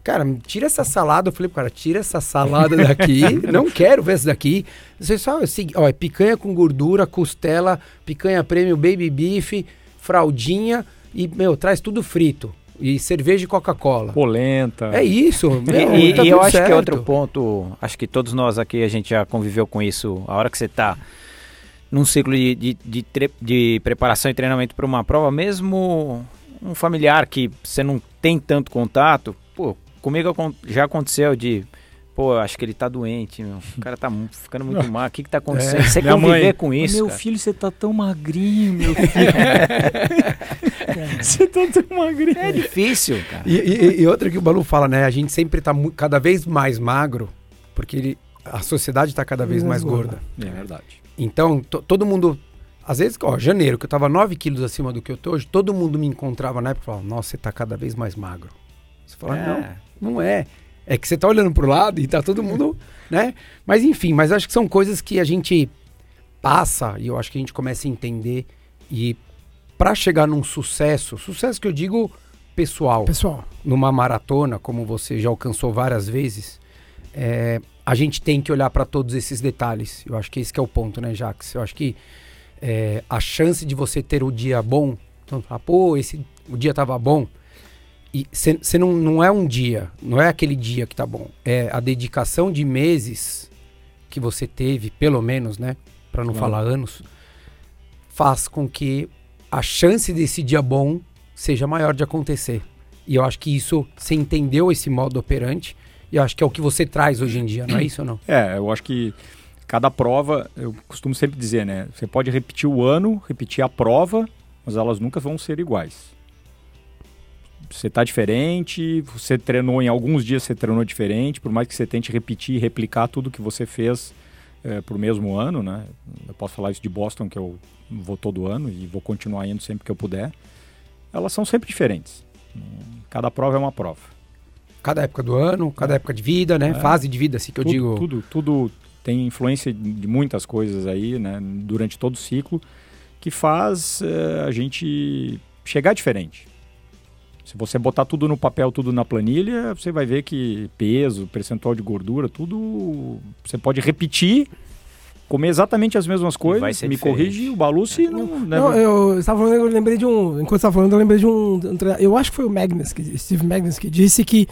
cara, tira essa salada. Eu falei pro cara, tira essa salada daqui. não quero ver essa daqui. Você só, assim, ó, é picanha com gordura, costela, picanha premium, baby beef, fraldinha e, meu, traz tudo frito. E cerveja e Coca-Cola. Polenta. É isso. E, meu, e- tá e eu tudo acho que certo. outro ponto, acho que todos nós aqui a gente já conviveu com isso. A hora que você está num ciclo de, de, de, tre- de preparação e treinamento para uma prova, mesmo um familiar que você não tem tanto contato, pô, comigo já aconteceu de, pô, acho que ele tá doente, meu. o cara tá ficando muito mal, o que que tá acontecendo? você minha conviver mãe, com isso, meu cara. filho, você tá tão magrinho, meu filho. você tá tão magrinho. é difícil, cara. E, e- e outra que o Balu fala, né? A gente sempre tá cada vez mais magro, porque ele- a sociedade tá cada vez mais Mais gorda. gorda. É verdade. Então, to- todo mundo. Às vezes, ó, janeiro, que eu tava 9 quilos acima do que eu tô hoje, todo mundo me encontrava na época e falava, nossa, você tá cada vez mais magro. Você fala, É. não, não é. É que você tá olhando pro lado e tá todo mundo, né? Mas enfim, mas acho que são coisas que a gente passa e eu acho que a gente começa a entender e para chegar num sucesso, sucesso que eu digo pessoal, Pessoal, numa maratona, como você já alcançou várias vezes, é, a gente tem que olhar para todos esses detalhes. Eu acho que esse que é o ponto, né, Jax? Eu acho que é, a chance de você ter o dia bom, então, falar, pô, esse, o dia tava bom, e você não, não é um dia, não é aquele dia que tá bom, é a dedicação de meses que você teve, pelo menos, né, para não Claro. falar anos, faz com que a chance desse dia bom seja maior de acontecer. E eu acho que isso, você entendeu esse modo operante, e eu acho que é o que você traz hoje em dia, não é isso ou não? É, eu acho que cada prova, eu costumo sempre dizer, né? Você pode repetir o ano, repetir a prova, mas elas nunca vão ser iguais. Você tá diferente, você treinou em alguns dias, você treinou diferente, por mais que você tente repetir e replicar tudo que você fez é, pro mesmo ano, né? Eu posso falar isso de Boston, que eu vou todo ano e vou continuar indo sempre que eu puder. Elas são sempre diferentes. Cada prova é uma prova. Cada época do ano, cada época de vida, né? É. Fase de vida, assim que eu tudo, digo. Tudo, tudo tem influência de muitas coisas aí, né? Durante todo o ciclo, que faz eh, a gente chegar diferente. Se você botar tudo no papel, tudo na planilha, você vai ver que peso, percentual de gordura, tudo você pode repetir comer exatamente as mesmas vai coisas, ser me diferente. corrige, o Balu se não... né, Não, eu estava falando, eu lembrei de um. Enquanto você estava falando, eu lembrei de um. Eu acho que foi o Magnus, que, Steve Magnus, que disse que se- que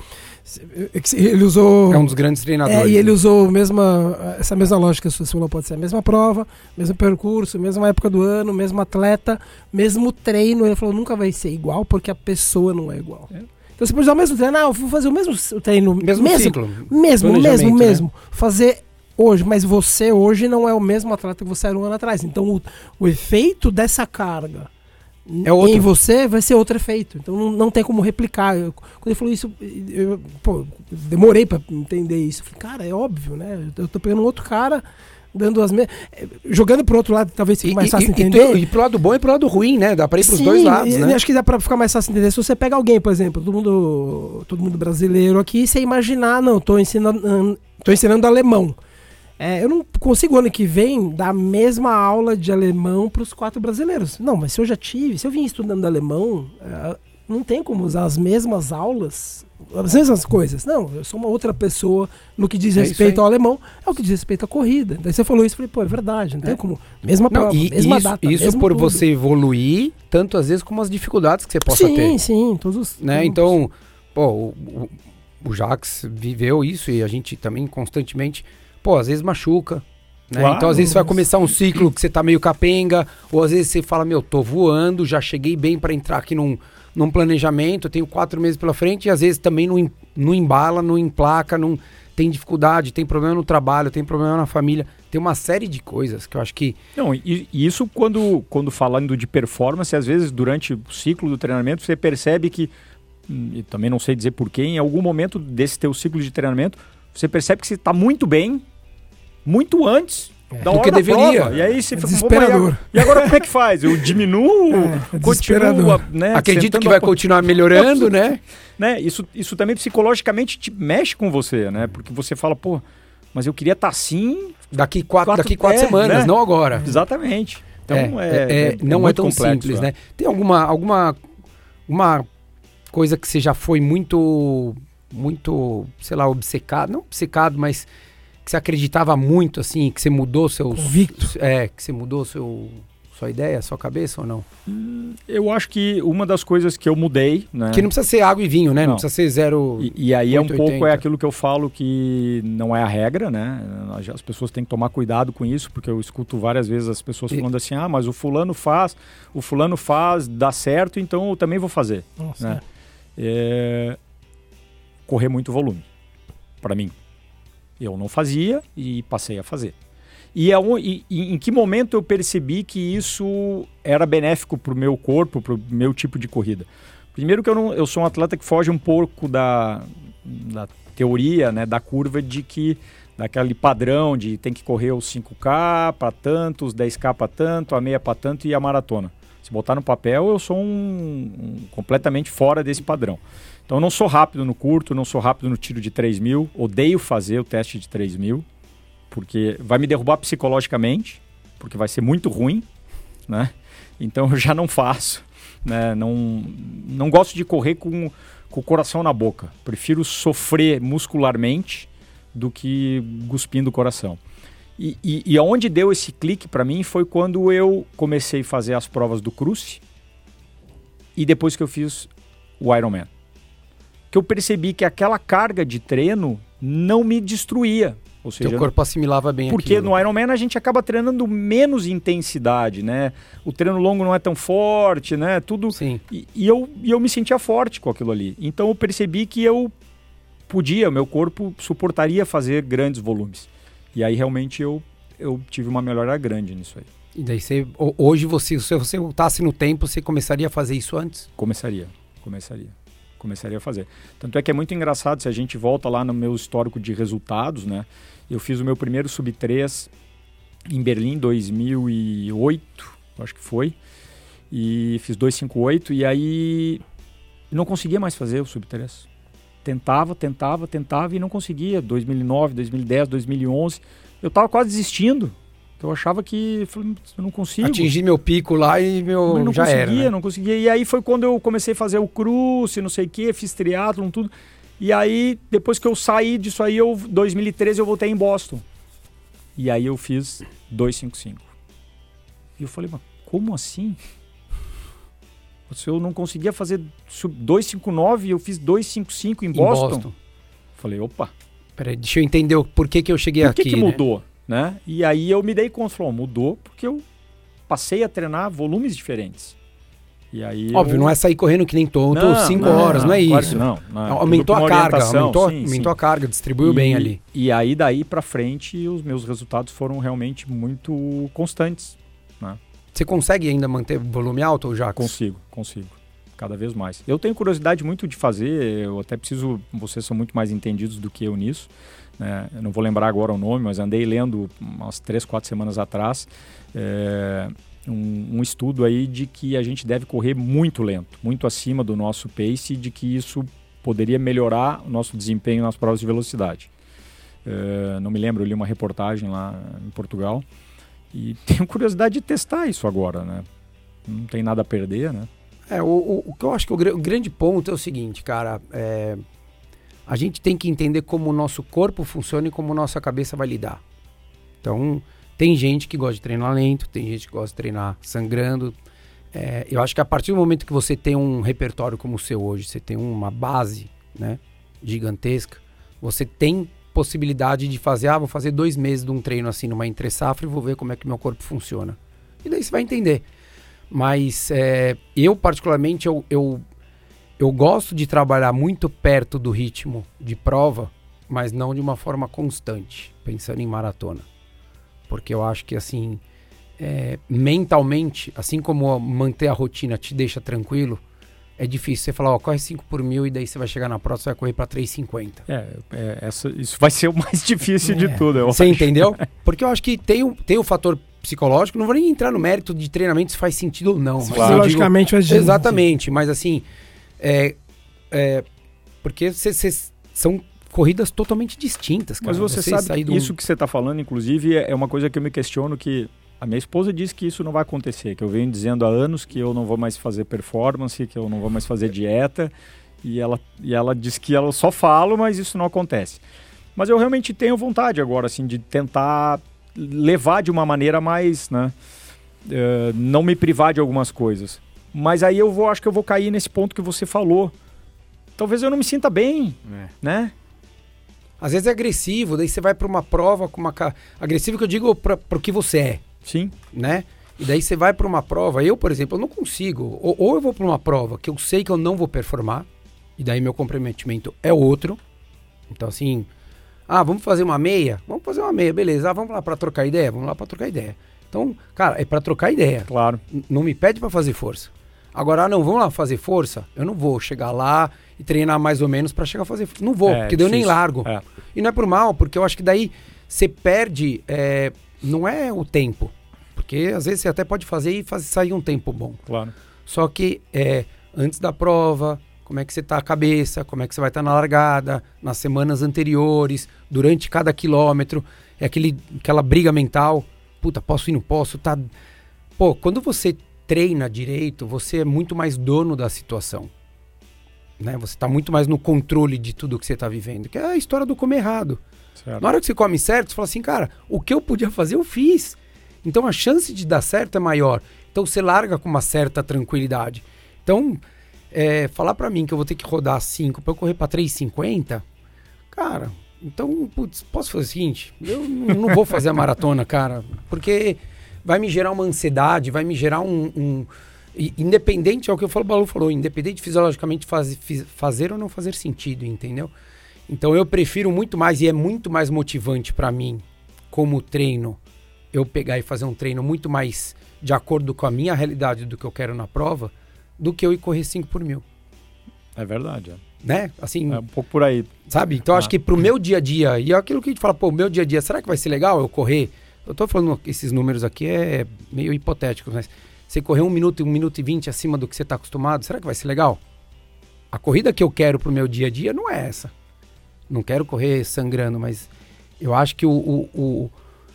ele usou. É um dos grandes treinadores. É, e ele né? usou mesma, essa mesma lógica que você falou, pode ser a mesma prova, mesmo percurso, mesma época do ano, mesmo atleta, mesmo treino. Ele falou, nunca vai ser igual porque a pessoa não é igual. É. Então você pode usar o mesmo treino, ah, eu vou fazer o mesmo treino, Mesmo, mesmo, ciclo. mesmo, mesmo, né? mesmo. Fazer hoje, mas você hoje não é o mesmo atleta que você era um ano atrás. Então o, o efeito dessa carga É outro. em você vai ser outro efeito. Então não, não tem como replicar. Eu- quando ele falou isso, eu pô, demorei pra entender isso. Eu falei, cara, é óbvio, né? Eu tô pegando um outro cara, dando as mesmas. Jogando pro outro lado, talvez fique mais fácil e, entender. E, e pro lado bom e pro lado ruim, né? Dá pra ir pros Sim, dois lados, e- né? Acho que dá pra ficar mais fácil entender. Se você pega alguém, por exemplo, todo mundo, todo mundo brasileiro aqui, você imaginar, não, tô ensinando, hum, tô ensinando alemão. É, eu não consigo ano que vem dar a mesma aula de alemão para os quatro brasileiros. Não, mas se eu já tive, se eu vim estudando alemão, é, não tem como usar as mesmas aulas, as mesmas coisas. Não, eu sou uma outra pessoa no que diz É respeito ao alemão, é o que diz respeito à corrida. Daí você falou isso, eu falei, pô, é verdade, não tem É. como. Mesma Não, prova, mesma isso, data, isso por tudo. você evoluir, tanto às vezes como as dificuldades que você possa sim, ter. Sim, todos os. né? todos- Então, pô, o, o, o Jax viveu isso e a gente também constantemente, pô, às vezes machuca. Né? Então, às vezes, você vai começar um ciclo que você tá meio capenga, ou às vezes você fala, meu, tô voando, já cheguei bem para entrar aqui num, num planejamento, tenho quatro meses pela frente, e às vezes também não, não embala, não emplaca, não tem dificuldade, tem problema no trabalho, tem problema na família, tem uma série de coisas que eu acho que Não, e, e isso quando, quando falando de performance, às vezes durante o ciclo do treinamento você percebe que, hum, e também não sei dizer porquê, em algum momento desse teu ciclo de treinamento, você percebe que você está muito bem, muito antes da Do hora que da deveria. prova. E aí você É fica, desesperador. "Pô, mas E agora como é que faz? Eu diminuo, É, é continuo, desesperador. né? acredito que vai apo- continuar melhorando, né? né? Isso, isso também psicologicamente te mexe com você, né? Porque você fala, pô, mas eu queria estar assim. Daqui quatro, Quatro- daqui quatro é, semanas, né? não agora. Exatamente. Então É, é, é- é- não é tão complexo, simples, é. né? Tem alguma, alguma uma coisa que você já foi muito, muito, sei lá, obcecado, não obcecado, mas que você acreditava muito, assim, que você mudou seus... Convicto. É, que você mudou seu, sua ideia, sua cabeça ou não? Eu acho que uma das coisas que eu mudei, né? Que não precisa ser água e vinho, né? Não, Não. precisa ser zero... E, e aí é um 880. pouco é aquilo que eu falo que não é a regra, né? As pessoas têm que tomar cuidado com isso, porque eu escuto várias vezes as pessoas E- falando assim: ah, mas o fulano faz, o fulano faz, dá certo, então eu também vou fazer. Nossa, né? É... Correr muito volume, para mim. Eu não fazia e passei a fazer. E, aon- e- e em que momento eu percebi que isso era benéfico para o meu corpo, para o meu tipo de corrida? Primeiro que eu, não, eu sou um atleta que foge um pouco da, da teoria, né, da curva de que daquele padrão de tem que correr os 5K para tanto, os 10K para tanto, a meia para tanto e a maratona. Se botar no papel, eu sou um, um completamente fora desse padrão. Então eu não sou rápido no curto, não sou rápido no tiro de 3 mil, odeio fazer o teste de 3 mil, porque vai me derrubar psicologicamente, porque vai ser muito ruim, né? Então eu já não faço, né? Não, não gosto de correr com, com o coração na boca. Prefiro sofrer muscularmente do que cuspindo o coração. E, e, e aonde deu esse clique para mim foi quando eu comecei a fazer as provas do Cruze e depois que eu fiz o Ironman. Que eu percebi que aquela carga de treino não me destruía. Ou seja, Teu corpo assimilava bem porque aquilo. no Ironman a gente acaba treinando menos intensidade, né? O treino longo não é tão forte, né? Tudo. Sim. E, e eu, e eu me sentia forte com aquilo ali. Então eu percebi que eu podia, meu corpo suportaria fazer grandes volumes. E aí realmente eu, eu tive uma melhora grande nisso aí. E daí você, ho- hoje você, se você voltasse no tempo, você começaria a fazer isso antes? Começaria, começaria. Começaria a fazer. Tanto é que é muito engraçado se a gente volta lá no meu histórico de resultados, né? Eu fiz o meu primeiro sub-3 em Berlim, 2008, eu acho que foi. E fiz 258 e aí não conseguia mais fazer o sub-3. Tentava, tentava, tentava e não conseguia. 2009, 2010, 2011. Eu tava quase desistindo. Eu achava que falei, eu não consigo. Atingi meu pico lá e meu Mas não já conseguia, era. né? não conseguia. E aí foi quando eu comecei a fazer o cruze, não sei o quê, fiz triatlon, tudo. E aí, depois que eu saí disso aí, eu, 2013 eu voltei em Boston. E aí eu fiz 255. E eu falei, mas como assim? Se eu não conseguia fazer 259 e eu fiz 255 em, em Boston. Boston. Falei, opa. Peraí, deixa eu entender o porquê que eu cheguei por que aqui. Por que mudou? Né? E aí eu me dei conta, falou, mudou porque eu passei a treinar volumes diferentes. E aí Óbvio, eu... não é sair correndo que nem tonto 5 horas, não, não é isso. Não, não. Aumentou a carga, aumentou, sim, aumentou sim. a carga, distribuiu e, bem ali. E aí daí para frente os meus resultados foram realmente muito constantes. Né? Você consegue ainda manter volume alto ou já? Consigo, consigo. Cada vez mais. Eu tenho curiosidade muito de fazer, eu até preciso, vocês são muito mais entendidos do que eu nisso. Né? Eu não vou lembrar agora o nome, mas andei lendo umas três, quatro semanas atrás. É, um, um, estudo aí de que a gente deve correr muito lento, muito acima do nosso pace, de que isso poderia melhorar o nosso desempenho nas provas de velocidade. Uh, não me lembro, eu li uma reportagem lá em Portugal e tenho curiosidade de testar isso agora, né? Não tem nada a perder, né? É, o, o, o que eu acho que o, o, grande ponto é o seguinte, cara, é, a gente tem que entender como o nosso corpo funciona e como nossa cabeça vai lidar. Então, tem gente que gosta de treinar lento, tem gente que gosta de treinar sangrando. É, eu acho que a partir do momento que você tem um repertório como o seu hoje, você tem uma base né, gigantesca, você tem possibilidade de fazer, ah, vou fazer dois meses de um treino assim numa entre safra e vou ver como é que meu corpo funciona. E daí você vai entender. Mas é, eu, particularmente, eu, eu, eu gosto de trabalhar muito perto do ritmo de prova, mas não de uma forma constante, pensando em maratona porque eu acho que assim, é, mentalmente, assim como manter a rotina te deixa tranquilo, é difícil você falar, ó, corre 5 por mil e daí você vai chegar na próxima, você vai correr para 3,50. É, é essa, isso vai ser o mais difícil é, de tudo, eu Você acho. entendeu? Porque eu acho que tem, o, tem o fator psicológico, não vou nem entrar no mérito de treinamento se faz sentido ou não. Psicologicamente faz sentido. Exatamente, mas assim, é, é, porque vocês são corridas totalmente distintas. Cara. Mas você, você sabe que isso que você está falando, inclusive, é uma coisa que eu me questiono que a minha esposa diz que isso não vai acontecer, que eu venho dizendo há anos que eu não vou mais fazer performance, que eu não vou mais fazer dieta, e ela, e ela diz que ela só fala, mas isso não acontece. Mas eu realmente tenho vontade agora, assim, de tentar levar de uma maneira mais, né, uh, não me privar de algumas coisas. Mas aí eu vou, acho que eu vou cair nesse ponto que você falou. Talvez eu não me sinta bem, é. né? Às vezes é agressivo, daí você vai para uma prova com uma. Agressivo que eu digo para o que você é. Sim. Né? E daí você vai para uma prova. Eu, por exemplo, eu não consigo. Ou, ou eu vou para uma prova que eu sei que eu não vou performar, e daí meu comprometimento é outro. Então, assim. Ah, vamos fazer uma meia? Vamos fazer uma meia, beleza. Ah, vamos lá para trocar ideia? Vamos lá para trocar ideia. Então, cara, é para trocar ideia. Claro. N não me pede para fazer força. Agora, ah, não, vamos lá fazer força? Eu não vou chegar lá e treinar mais ou menos para chegar a fazer. Não vou, é, porque daí eu nem largo. É. E não é por mal, porque eu acho que daí você perde. É, não é o tempo. Porque às vezes você até pode fazer e fazer, sair um tempo bom. Claro. Só que é, antes da prova, como é que você tá a cabeça, como é que você vai estar tá na largada, nas semanas anteriores, durante cada quilômetro, é aquele, aquela briga mental. Puta, posso ir, não posso, tá. Pô, quando você treina direito, você é muito mais dono da situação. Né? Você está muito mais no controle de tudo que você está vivendo, que é a história do comer errado. Certo. Na hora que você come certo, você fala assim, cara, o que eu podia fazer, eu fiz. Então a chance de dar certo é maior. Então você larga com uma certa tranquilidade. Então, é, falar para mim que eu vou ter que rodar 5 para eu correr para 3,50, cara, então, putz, posso fazer o seguinte? Eu não vou fazer a maratona, cara, porque vai me gerar uma ansiedade, vai me gerar um, um independente, é o que eu falo, o Balu falou, independente fisiologicamente faz, fazer ou não fazer sentido, entendeu? Então eu prefiro muito mais e é muito mais motivante para mim, como treino, eu pegar e fazer um treino muito mais de acordo com a minha realidade do que eu quero na prova, do que eu ir correr 5 por mil. É verdade, é. Né? Assim, é um pouco por aí. Sabe? Então ah. acho que pro meu dia a dia, e é aquilo que a gente fala, pô, meu dia a dia, será que vai ser legal eu correr? Eu tô falando esses números aqui é meio hipotéticos, mas você correr um minuto, um minuto e vinte acima do que você está acostumado, será que vai ser legal? A corrida que eu quero pro meu dia a dia não é essa. Não quero correr sangrando, mas eu acho que o, o, o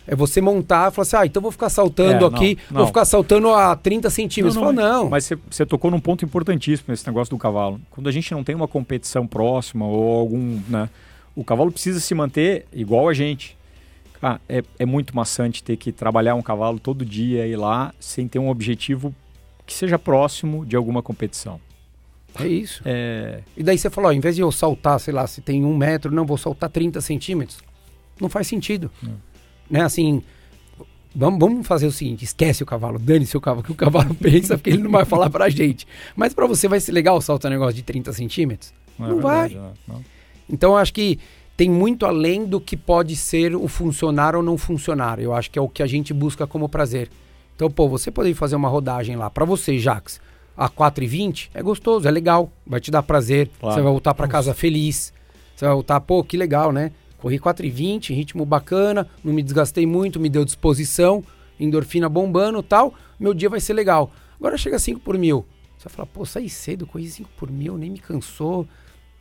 é você montar e falar assim, ah, então vou ficar saltando é, aqui, não, não. vou ficar saltando a 30 centímetros. Não, não, Fala, não. Mas você tocou num ponto importantíssimo nesse negócio do cavalo. Quando a gente não tem uma competição próxima ou algum, né, o cavalo precisa se manter igual a gente. Ah, é, é muito maçante ter que trabalhar um cavalo todo dia e ir lá sem ter um objetivo que seja próximo de alguma competição. É isso. É, E daí você falou, ó, em vez de eu saltar, sei lá, se tem um metro, não, vou saltar 30 centímetros. Não faz sentido. Não. Né, assim, vamos, vamos fazer o seguinte, esquece o cavalo, dane-se o cavalo, que o cavalo pensa, porque ele não vai falar pra gente. Mas pra você vai ser legal saltar um negócio de 30 centímetros? não, é Não vai. verdade, não. Então eu acho que tem muito além do que pode ser o funcionar ou não funcionar. Eu acho que é o que a gente busca como prazer. Então, pô, você poder fazer uma rodagem lá pra você, Jax, a 4,20 é gostoso, é legal, vai te dar prazer, Claro. você vai voltar pra casa feliz. Você vai voltar, pô, que legal, né? Corri 4,20, ritmo bacana, não me desgastei muito, me deu disposição, endorfina bombando tal, meu dia vai ser legal. Agora chega 5 por mil. Você vai falar, pô, saí cedo, corri 5 por mil, nem me cansou,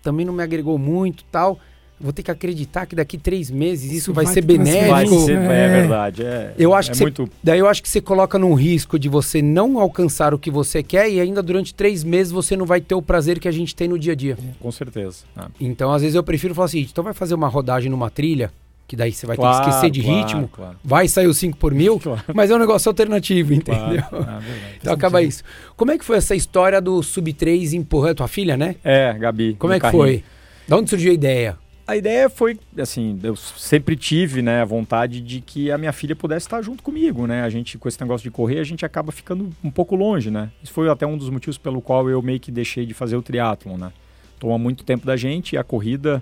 também não me agregou muito tal. Vou ter que acreditar que daqui três meses isso, Isso vai, vai ser benéfico. Vai ser, é, é. verdade. É, Eu acho é que você- muito. Daí eu acho que você coloca num risco de você não alcançar o que você quer e ainda durante três meses você não vai ter o prazer que a gente tem no dia a dia. Com certeza. Ah, Então, às vezes, eu prefiro falar assim: então vai fazer uma rodagem numa trilha, que daí você vai ter claro, que esquecer de claro, ritmo, Claro, vai sair os 5 por mil, Claro. mas é um negócio alternativo, entendeu? claro. Ah, verdade. Então acaba isso. Como é que foi essa história do Sub-3 empurrando tua filha, né? É, Gabi. Como é que carrinho. foi? Da onde surgiu a ideia? A ideia foi, assim, eu sempre tive, né, a vontade de que a minha filha pudesse estar junto comigo, né? A gente, com esse negócio de correr, a gente acaba ficando um pouco longe, né? Isso foi até um dos motivos pelo qual eu meio que deixei de fazer o triatlon, né? Toma muito tempo da gente e a corrida,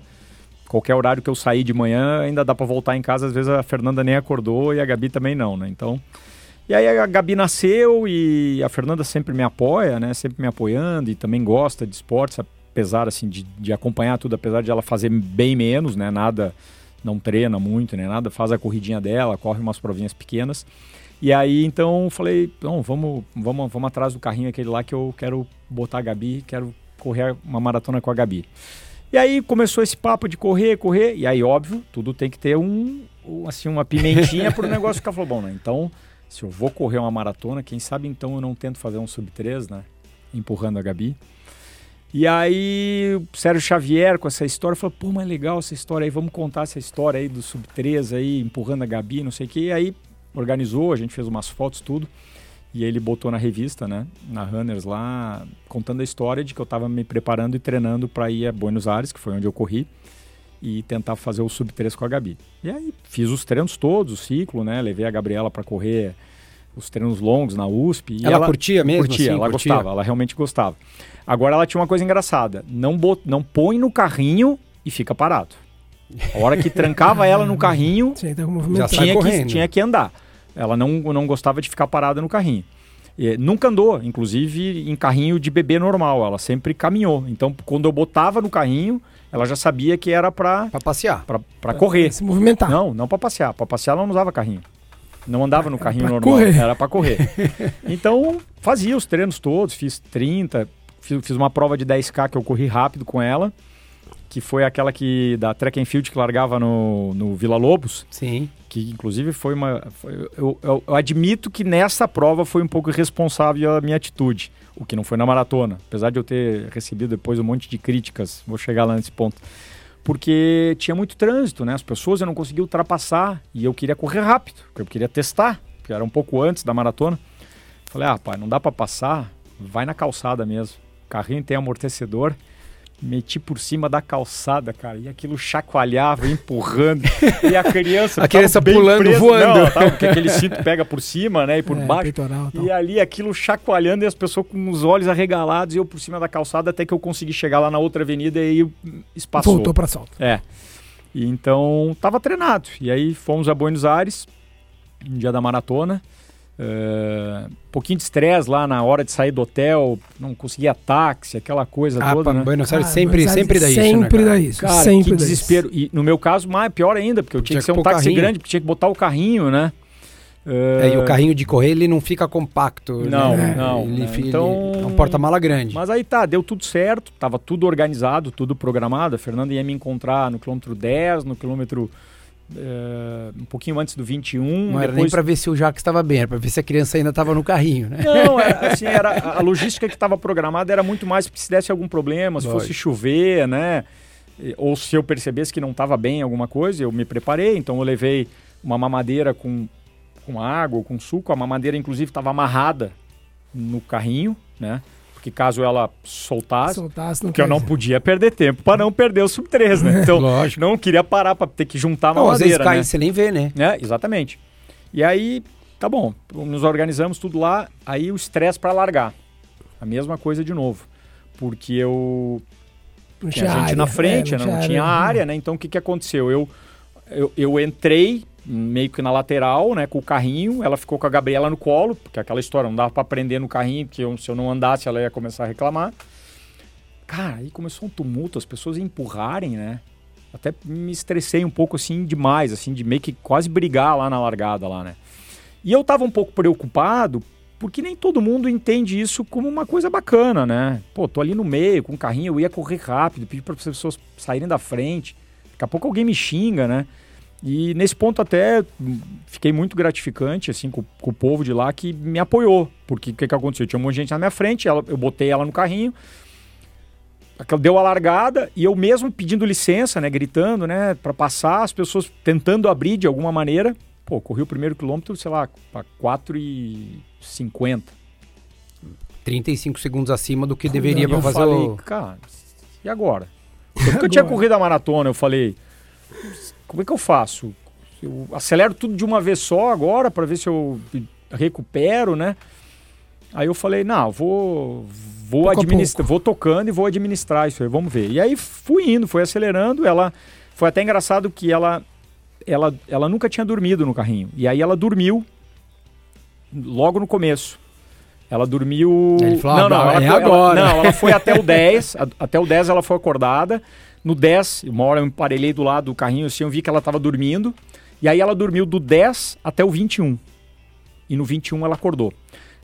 qualquer horário que eu sair de manhã, ainda dá para voltar em casa, às vezes a Fernanda nem acordou e a Gabi também não, né? Então, e aí a Gabi nasceu e a Fernanda sempre me apoia, né? Sempre me apoiando e também gosta de esportes, apesar assim de, de acompanhar tudo, apesar de ela fazer bem menos, né? Nada, não treina muito, nem nada, faz a corridinha dela, corre umas provinhas pequenas. E aí então falei, não, vamos, vamos, vamos atrás do carrinho aquele lá que eu quero botar a Gabi, quero correr uma maratona com a Gabi. E aí começou esse papo de correr, correr, e aí óbvio, tudo tem que ter um, um, assim uma pimentinha para o negócio ficar falou, bom, né? Então, se eu vou correr uma maratona, quem sabe então eu não tento fazer um sub 3, né? Empurrando a Gabi. E aí, o Sérgio Xavier com essa história falou: pô, mas legal essa história aí, vamos contar essa história aí do Sub 3 aí, empurrando a Gabi, não sei o quê. E aí, organizou, a gente fez umas fotos, tudo. E aí ele botou na revista, né, na Runners lá, contando a história de que eu estava me preparando e treinando para ir a Buenos Aires, que foi onde eu corri, e tentar fazer o Sub 3 com a Gabi. E aí, fiz os treinos todos, o ciclo, né, levei a Gabriela para correr os treinos longos na USP. E Ela, curtia mesmo? curtia, assim, ela curtia? gostava, ela realmente gostava. Agora ela tinha uma coisa engraçada, não, bot, não põe no carrinho e fica parado. A hora que trancava ela no carrinho, Tinha que tinha que, correndo. tinha que andar. Ela não, não gostava de ficar parada no carrinho. E, nunca andou, inclusive em carrinho de bebê normal, ela sempre caminhou. Então, quando eu botava no carrinho, ela já sabia que era pra, Pra passear. pra, pra correr. Se movimentar. Não, não pra passear. Pra passear ela não usava carrinho. Não andava no carrinho pra normal, correr. era pra correr. então, fazia os treinos todos, fiz 30, fiz, uma prova de 10K que eu corri rápido com ela, que foi aquela que da track and field que largava no, no Vila Lobos, Sim. que inclusive foi uma... foi- eu, eu- eu admito que nessa prova foi um pouco irresponsável a minha atitude, o que não foi na maratona, apesar de eu ter recebido depois um monte de críticas, vou chegar lá nesse ponto porque tinha muito trânsito, né? As pessoas eu não conseguia ultrapassar e eu queria correr rápido, porque eu queria testar, porque era um pouco antes da maratona. Falei, ah, pai, não dá para passar, vai na calçada mesmo. Carrinho tem amortecedor. Meti por cima da calçada, cara, e aquilo chacoalhava, empurrando, e a criança. A criança pulando, presa. voando. Não, tava, porque aquele cinto pega por cima, né, e por É, baixo. peitoral. E ali aquilo chacoalhando e as pessoas com os olhos arregalados e eu por cima da calçada até que eu consegui chegar lá na outra avenida e aí espaçou. Voltou pra salto. É. E então tava treinado. E aí fomos a Buenos Aires, no dia da maratona. Um pouquinho de estresse lá na hora de sair do hotel, não conseguia táxi, aquela coisa Ah, toda, pra né? Buenos Aires Cara, sempre, Buenos Aires sempre dá isso, né, Sempre cara? dá isso. Cara, sempre que desespero. E no meu caso, mais pior ainda, porque eu Tinha tinha, que ser um táxi carrinho. grande, porque tinha que botar o carrinho, né? É, e o carrinho de correr, ele não fica compacto. Não, né? não, Ele, né? ele Então- é um porta-mala grande. Mas aí tá, deu tudo certo, tava tudo organizado, tudo programado. A Fernanda ia me encontrar no quilômetro 10, no quilômetro eh, um pouquinho antes do 21. não era nem pra ver se o Jacques estava bem, era pra ver se a criança ainda estava no carrinho, né? Não, era, assim, era, a logística que estava programada era muito mais porque se desse algum problema, se fosse chover, né? Ou se eu percebesse que não estava bem alguma coisa, eu me preparei. Então eu levei uma mamadeira com, com água, com suco. A mamadeira, inclusive, estava amarrada no carrinho, né? Porque caso ela soltasse, Soltasse, não porque eu não podia perder tempo para não perder o sub 3, né? Então, Lógico. não queria parar para ter que juntar a Não, às vezes cai né? você nem vê, né? É, exatamente. E aí, tá bom, nos organizamos tudo lá, aí o estresse para largar. A mesma coisa de novo. Porque eu Não tinha gente área, na frente, é, não, tinha área, né? Então o que, que aconteceu? Eu, eu, eu entrei meio que na lateral, né, com o carrinho, ela ficou com a Gabriela no colo, porque aquela história, não dava para prender no carrinho, porque eu- se eu não andasse ela ia começar a reclamar. Cara, aí começou um tumulto, as pessoas empurrarem, né? Até me estressei um pouco assim demais, assim, de meio que quase brigar lá na largada lá, né? E eu tava um pouco preocupado, porque nem todo mundo entende isso como uma coisa bacana, né? Pô, tô ali no meio com o carrinho, eu ia correr rápido, pedir para as pessoas saírem da frente. Daqui a pouco alguém me xinga, né? E nesse ponto até fiquei muito gratificante assim com, com o povo de lá que me apoiou, porque o que, que aconteceu? Tinha um monte de gente na minha frente, ela- eu botei ela no carrinho, deu a largada e eu mesmo pedindo licença, né, gritando, né, para passar, as pessoas tentando abrir de alguma maneira. Pô, corri o primeiro quilômetro, sei lá, para 4,50. 35 segundos acima do que deveria E pra eu fazer falei, o... cara, e agora? Eu tinha Agora? corrido a maratona, eu falei, como é que eu faço? Eu acelero tudo de uma vez só agora para ver se eu recupero, né? Aí eu falei, não, vou vou administrar, vou tocando e vou administrar isso aí, vamos ver. E aí fui indo, fui acelerando, ela foi até engraçado que ela ela ela nunca tinha dormido no carrinho. E aí ela dormiu logo no começo. Ela dormiu. Falou, não, não, "Ah, ela, é ela- agora." não, ela foi até o 10. a- até o 10 ela foi acordada. No 10, uma hora eu emparelhei do lado do carrinho assim, eu vi que ela estava dormindo. E aí ela dormiu do 10 até o 21. E no 21 ela acordou.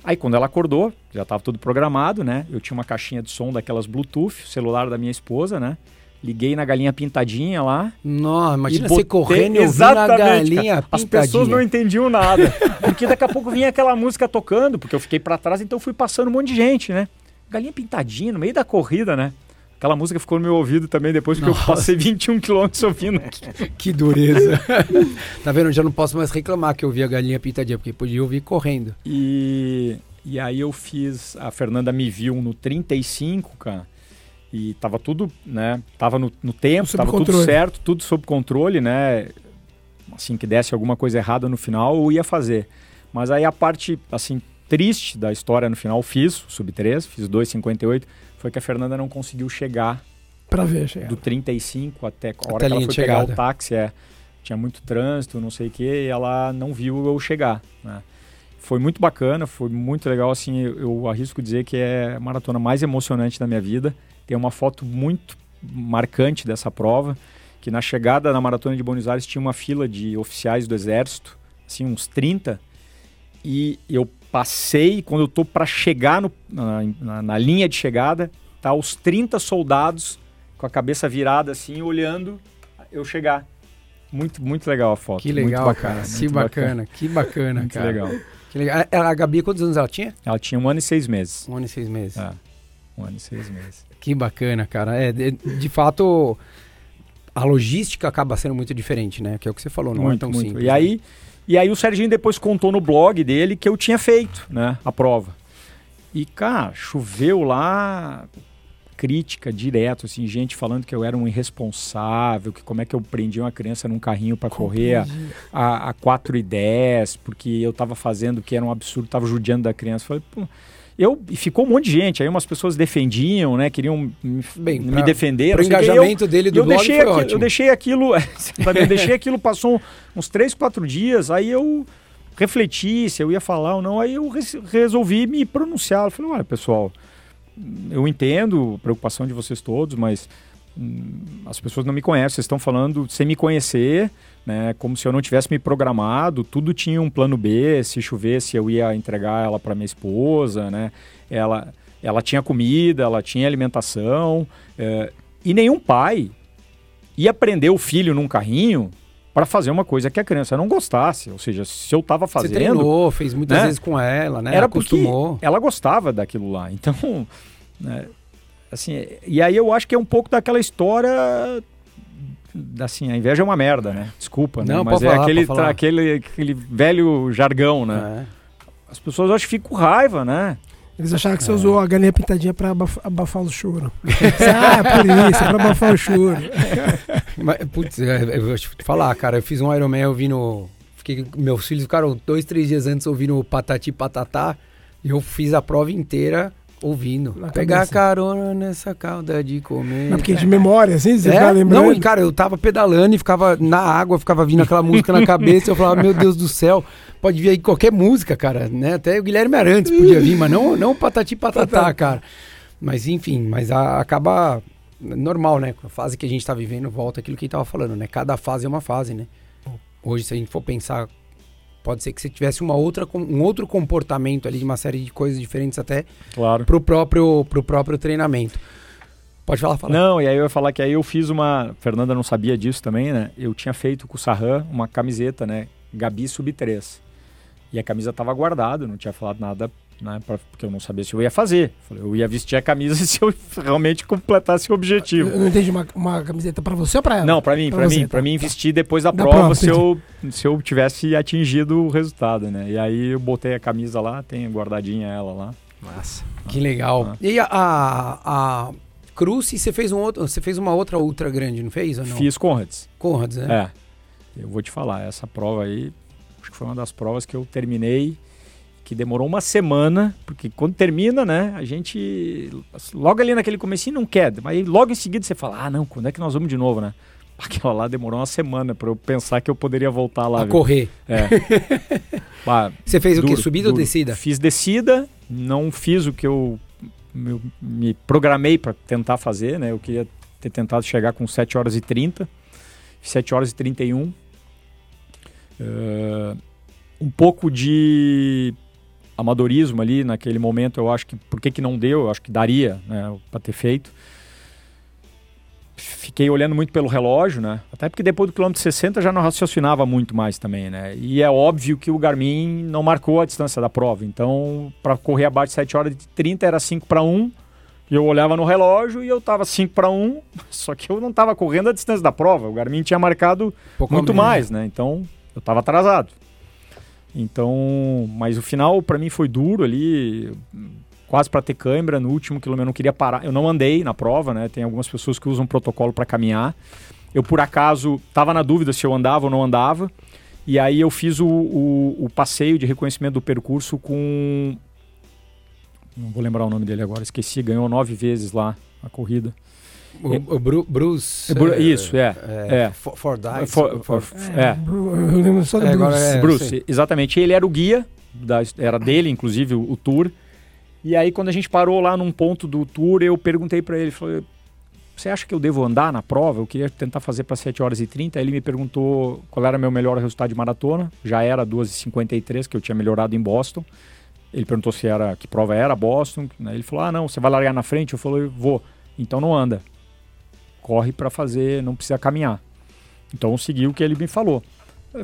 Aí quando ela acordou, já estava tudo programado, né? Eu tinha uma caixinha de som daquelas Bluetooth, celular da minha esposa, né? Liguei na galinha pintadinha lá. Nossa, imagina E você botei- correndo e ouvindo a galinha cara. As pintadinha. pessoas não entendiam nada. Porque daqui a pouco vinha aquela música tocando, porque eu fiquei pra trás, então fui passando um monte de gente, né? Galinha pintadinha, no meio da corrida, né? Aquela música ficou no meu ouvido também depois que eu passei 21 quilômetros ouvindo. Que dureza. tá vendo? Eu já não posso mais reclamar que eu vi a galinha pintadinha, porque podia ouvir correndo. E, e aí eu fiz. A Fernanda me viu no 35, cara. E tava tudo, né? Tava no, no tempo, Sob tava tudo controle. certo, tudo sob controle, né? Assim que desse alguma coisa errada no final, eu ia fazer. Mas aí a parte, assim, triste da história no final, fiz, o sub 3, fiz 2,58, foi que a Fernanda não conseguiu chegar Pra ver, chega. do 35 até a hora Até que ela foi de pegar chegada. o táxi, é, tinha muito trânsito, não sei o que, e ela não viu eu chegar, né? Foi muito bacana, foi muito legal, assim, eu, eu arrisco dizer que é a maratona mais emocionante da minha vida. Tem uma foto muito marcante dessa prova, que na chegada na maratona de Buenos Aires tinha uma fila de oficiais do exército, assim, uns 30, e eu passei, quando eu tô para chegar no- na, na- na linha de chegada, tá os 30 soldados com a cabeça virada assim, olhando eu chegar. Muito, muito legal a foto. Que muito legal, bacana, cara. Que muito bacana, que bacana, Muito cara. legal. Que legal. A, a Gabi, quantos anos ela tinha? Ela tinha um ano e seis meses. Um ano e seis meses. É, um ano e seis meses. Que bacana, cara. É, de, de fato, a logística acaba sendo muito diferente, né? Que é o que você falou, não é muito, tão muito. simples. E aí, e aí o Serginho depois contou no blog dele que eu tinha feito, né, a prova. E, cara, choveu lá crítica direto, assim, gente falando que eu era um irresponsável, que como é que eu prendia uma criança num carrinho para correr a, a, a 4 e 10, porque eu tava fazendo que era um absurdo, tava judiando da criança. Falei, pô, eu, e ficou um monte de gente, aí umas pessoas defendiam, né, queriam me, Bem, me pra- defender. O quê. E eu- engajamento dele do eu blog deixei, foi aquilo, eu deixei aquilo, eu deixei aquilo, passou uns três, quatro dias, aí eu refleti se eu ia falar ou não, aí eu res- resolvi me pronunciar. Eu falei, olha, pessoal, eu entendo a preocupação de vocês todos, mas as pessoas não me conhecem, vocês estão falando sem me conhecer, né, como se eu não tivesse me programado, tudo tinha um plano B, se chovesse eu ia entregar ela para minha esposa, né, ela, ela tinha comida, ela tinha alimentação, eh, e nenhum pai ia prender o filho num carrinho para fazer uma coisa que a criança não gostasse, ou seja, se eu estava Você fazendo, treinou, fez muitas né? vezes com ela, né? era porque Acostumou. ela gostava daquilo lá. Então, né, assim, e aí eu acho que é um pouco daquela história assim, a inveja é uma merda, né? Desculpa, né? Não, Mas pode é falar, aquele, falar. aquele, aquele velho jargão, né? É. As pessoas eu acho que ficam com raiva, né? Eles acharam que você usou a galinha pintadinha pra abaf- abafar o choro. ah, por isso, é pra abafar o choro. Mas, putz, é, eu vou te falar, cara, eu fiz um Ironman ouvindo. Fiquei, meus filhos ficaram dois, três dias antes ouvindo Patati Patatá. E eu fiz a prova inteira ouvindo. Na Pegar cabeça. carona nessa calda de comer. Mas porque de memória, assim, você É? fica lembrando. Não, cara, eu tava pedalando e ficava na água, ficava vindo aquela música na cabeça. Eu falava, meu Deus do céu, pode vir aí qualquer música, cara, né? Até o Guilherme Arantes podia vir, mas não, não patati patatá, cara. Mas enfim, mas a- acaba normal, né? A fase que a gente tá vivendo, volta aquilo que ele tava falando, né? Cada fase é uma fase, né? Hoje, se a gente for pensar, pode ser que você tivesse uma outra, um outro comportamento ali, de uma série de coisas diferentes até Claro. pro próprio, pro próprio treinamento. Pode falar, fala. Não, e aí eu ia falar que aí eu fiz uma. Fernanda não sabia disso também, né? Eu tinha feito com o Sarran uma camiseta, né? Gabi Sub 3. E a camisa tava guardada, não tinha falado nada, né? pra- porque eu não sabia se eu ia fazer. Falei, Eu ia vestir a camisa se eu realmente completasse o objetivo. Eu não entendi uma, uma camiseta pra você ou pra ela? Não, pra mim, você, mim, tá, para mim vestir depois da, Da prova, prova, se eu se eu tivesse atingido o resultado, né? E aí eu botei a camisa lá, tem guardadinha ela lá. Massa. Que legal. Ah. E a, a, a Cruze, você fez um outro, você fez uma outra ultra grande, não fez ou não? Fiz Conrads. Conrads, né? É. Eu vou te falar, essa prova aí, acho que foi uma das provas que eu terminei, que demorou uma semana, porque quando termina, né, a gente, logo ali naquele comecinho não quer, mas logo em seguida você fala, ah não, quando é que nós vamos de novo, né? Aquela lá demorou uma semana para eu pensar que eu poderia voltar lá. A viu? correr. É. Bah, Você fez o quê? duro, Subida ou duro. descida? Fiz descida, não fiz o que eu, eu me programei para tentar fazer, né? Eu queria ter tentado chegar com 7 horas e 30, 7 horas e 31. Eh, um pouco de amadorismo ali naquele momento, eu acho que por que, que não deu? Eu acho que daria, né, para ter feito. Fiquei olhando muito pelo relógio, né? Até porque depois do quilômetro 60 já não raciocinava muito mais também, né? E é óbvio que o Garmin não marcou a distância da prova. Então, para correr abaixo de 7 horas e 30 era 5 para 1. E eu olhava no relógio e eu tava 5 para 1, só que eu não tava correndo a distância da prova. O Garmin tinha marcado Pouco muito mais, né? Então, eu estava atrasado. Então, mas o final para mim foi duro ali, quase para ter câimbra no último quilômetro. Eu não queria parar. Eu não andei na prova, né? Tem algumas pessoas que usam protocolo para caminhar. Eu por acaso estava na dúvida se eu andava ou não andava. E aí eu fiz o, o, o passeio de reconhecimento do percurso com não vou lembrar o nome dele agora, esqueci, ganhou nove vezes lá a corrida. O, o Bru- Bruce. É Bru- eh, isso, é, É. é. For, for Dice, For- for- for- é. Eu lembro só do É, Bruce. é- Bruce, exatamente. Ele era o guia, da, era dele, inclusive, o, o tour. E aí, quando a gente parou lá num ponto do tour, eu perguntei para ele, falei, você acha que eu devo andar na prova? Eu queria tentar fazer para 7 horas e 30. Aí ele me perguntou qual era meu melhor resultado de maratona. Já era 2h53, que eu tinha melhorado em Boston. Ele perguntou se era que prova era Boston. Aí ele falou: "Ah, não, você vai largar na frente?" Eu falei: "Vou". Então não anda. Corre para fazer, não precisa caminhar. Então segui o que ele me falou.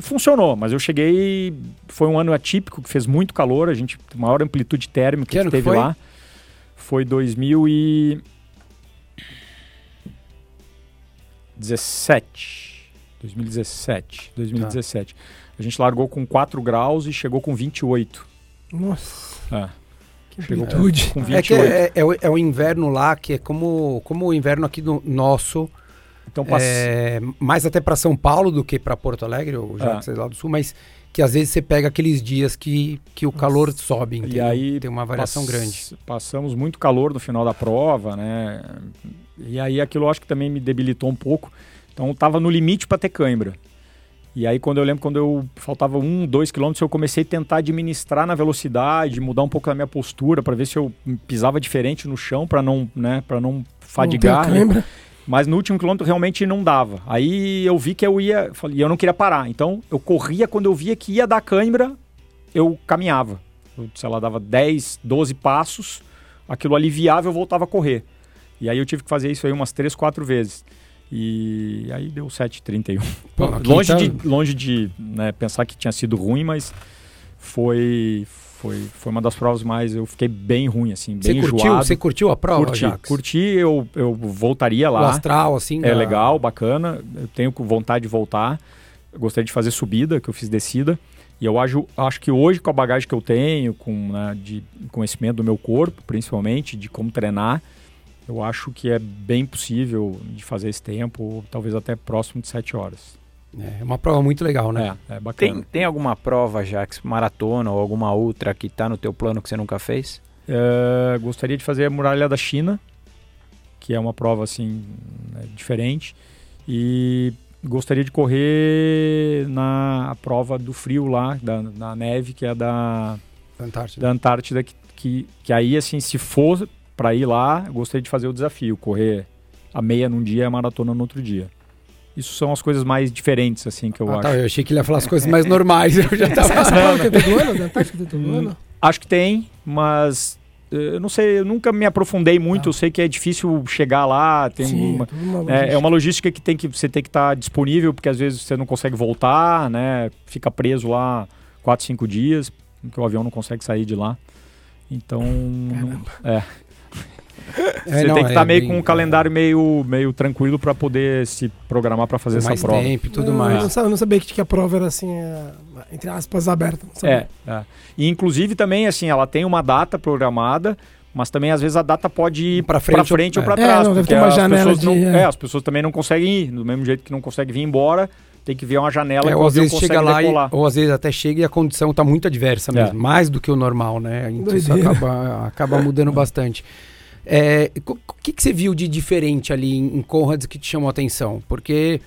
Funcionou, mas eu cheguei. Foi um ano atípico, que fez muito calor, a gente maior amplitude térmica Que que, teve foi? lá. Foi 2017. 2017. 2017. A gente largou com 4 graus e chegou com 28. Nossa, É, amplitude. com É que 28. é, é o, é o inverno lá, que é como, como o inverno aqui do nosso, Então pass... é, mais até para São Paulo do que para Porto Alegre, ou já Ah. que você é lá do sul, mas que às vezes você pega aqueles dias que, que o calor sobe, entendeu? aí tem uma variação pass- grande. Passamos muito calor no final da prova, né? E aí aquilo acho que também me debilitou um pouco. Então tava no limite para ter cãibra. E aí quando eu lembro quando eu faltava um, dois quilômetros, eu comecei a tentar administrar na velocidade, mudar um pouco a minha postura para ver se eu pisava diferente no chão para não, né, para não fadigar. Não né? Mas no último quilômetro realmente não dava. Aí eu vi que eu ia. E eu não queria parar. Então eu corria quando eu via que ia dar cãibra, eu caminhava. Eu, sei lá, dava 10, 12 passos, aquilo aliviava eu voltava a correr. E aí eu tive que fazer isso aí umas 3, 4 vezes. E aí deu 7,31. Pô, aqui longe tá- de, longe de né, pensar que tinha sido ruim, mas foi, Foi, foi uma das provas mais. Eu fiquei bem ruim, assim, Você bem curtiu, enjoado. você curtiu a prova, curti, Jax? curti, eu, eu voltaria O lá. astral, assim. É da- legal, bacana. Eu tenho vontade de voltar. Eu gostaria de fazer subida, que eu fiz descida. E eu acho, acho que hoje, com a bagagem que eu tenho, com né, de conhecimento do meu corpo, principalmente, de como treinar, eu acho que é bem possível de fazer esse tempo, talvez até próximo de 7 horas. É uma prova muito legal, né? É, é Tem, bacana. tem alguma prova, Jax, maratona ou alguma outra que tá no teu plano que você nunca fez? É, gostaria de fazer a Muralha da China, que é uma prova assim né, diferente. E gostaria de correr na prova do frio lá, da, da neve, que é da, Antártida. da Antártida, que, que, que aí, assim, se for para ir lá, eu gostaria de fazer o desafio, correr a meia num dia e a maratona no outro dia. Isso são as coisas mais diferentes, assim, que eu Ah, acho. tá, eu achei que ele ia falar as coisas mais normais. Eu já tava. essa prova tem todo ano? Antártica tem todo ano? Acho que tem, mas eh, eu não sei, eu nunca me aprofundei muito. Ah. Eu sei que é difícil chegar lá, tem Sim, uma, uma é, é uma logística que tem que você tem que estar disponível, porque às vezes você não consegue voltar, né? Fica preso lá 4, 5 dias, porque o avião não consegue sair de lá. Então, não- É, você não, tem que é estar meio bem- com um calendário meio, meio tranquilo para poder se programar para fazer essa mais prova. tempo e tudo Não, mais. Eu não, sabia, não que, a prova era assim, é, entre aspas, aberta. Não sabia. É, é. E inclusive também, assim, ela tem uma data programada, mas também às vezes a data pode ir pra frente frente, ou- é. trás. É, não, deve porque ter uma as janela pessoas não, de- é, as pessoas também não conseguem ir. Do mesmo jeito que não conseguem vir embora, tem que ver uma janela É, que ou às vezes consegue chega lá, e, ou às vezes até chega e a condição tá muito adversa É. mesmo, mais do que o normal, né? Então isso acaba, acaba mudando bastante. É, O que, que você viu de diferente ali em, em Conrads que te chamou a atenção? Porque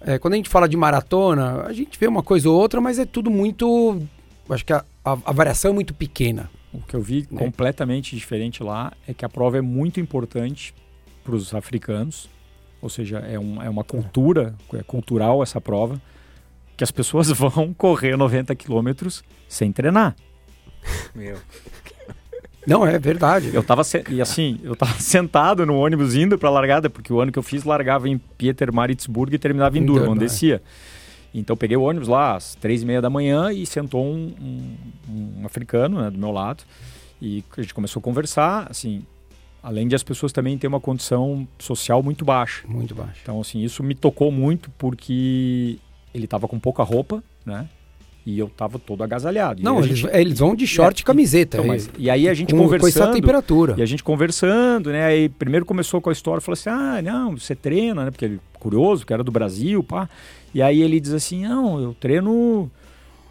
é, quando a gente fala de maratona, a gente vê uma coisa ou outra, mas é tudo muito. Acho que a, a- a variação é muito pequena. O que eu vi Né? completamente diferente lá é que a prova é muito importante para os africanos, ou seja, é, um, é uma cultura, é cultural essa prova, que as pessoas vão correr 90 quilômetros sem treinar. Meu. Não, é verdade. Eu tava se- e assim, eu tava sentado no ônibus indo pra largada, porque o ano que eu fiz largava em Pietermaritzburg e terminava em Durban, é. descia. Então eu peguei o ônibus lá às três e meia da manhã e sentou um, um- um africano né, do meu lado e a gente começou a conversar, assim, além de as pessoas também terem uma condição social muito baixa. Muito baixo. Então assim, isso me tocou muito porque ele tava com pouca roupa, né? E eu tava todo agasalhado. Não, eles, gente- eles vão de short e camiseta. então, é, mas- e aí a gente com, com essa conversando, temperatura. e a gente conversando, né? Aí primeiro começou com a história, falou assim: ah, não, você treina, né? Porque ele curioso, que era do Brasil, pá. E aí ele diz assim: não, eu treino,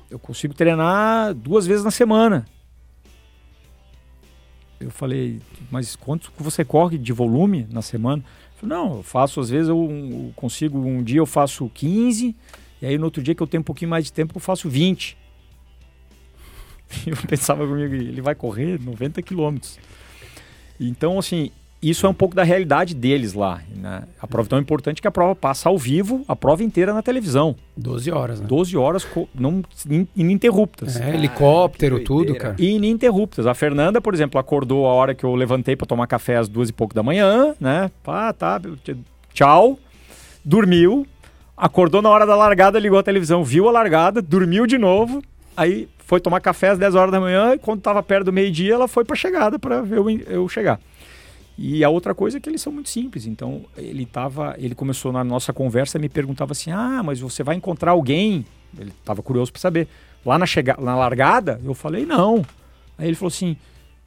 eu consigo treinar duas vezes na semana. Eu falei, mas quanto você corre de volume na semana? Ele falou, não, eu faço, às vezes eu, eu consigo, um dia eu faço 15, e aí no outro dia que eu tenho um pouquinho mais de tempo, eu faço 20. Eu pensava comigo, ele vai correr 90 quilômetros. Então, assim, isso é um pouco da realidade deles lá. Né? A prova é tão importante que a prova passa ao vivo, a prova inteira na televisão. 12 horas, né? 12 horas não, in- ininterruptas. É, helicóptero, que tudo, cara. Ininterruptas. A Fernanda, por exemplo, acordou a hora que eu levantei para tomar café às duas e pouco da manhã, né? Pá, tá, tchau. Dormiu. Acordou na hora da largada, ligou a televisão, viu a largada, dormiu de novo. Aí foi tomar café às 10 horas da manhã e quando estava perto do meio-dia, ela foi para chegada para ver eu, eu chegar. E a outra coisa é que eles são muito simples. Então, ele tava, ele começou na nossa conversa me perguntava assim: "Ah, mas você vai encontrar alguém?" Ele estava curioso para saber. Lá na chega, na largada, eu falei: "Não". Aí ele falou assim: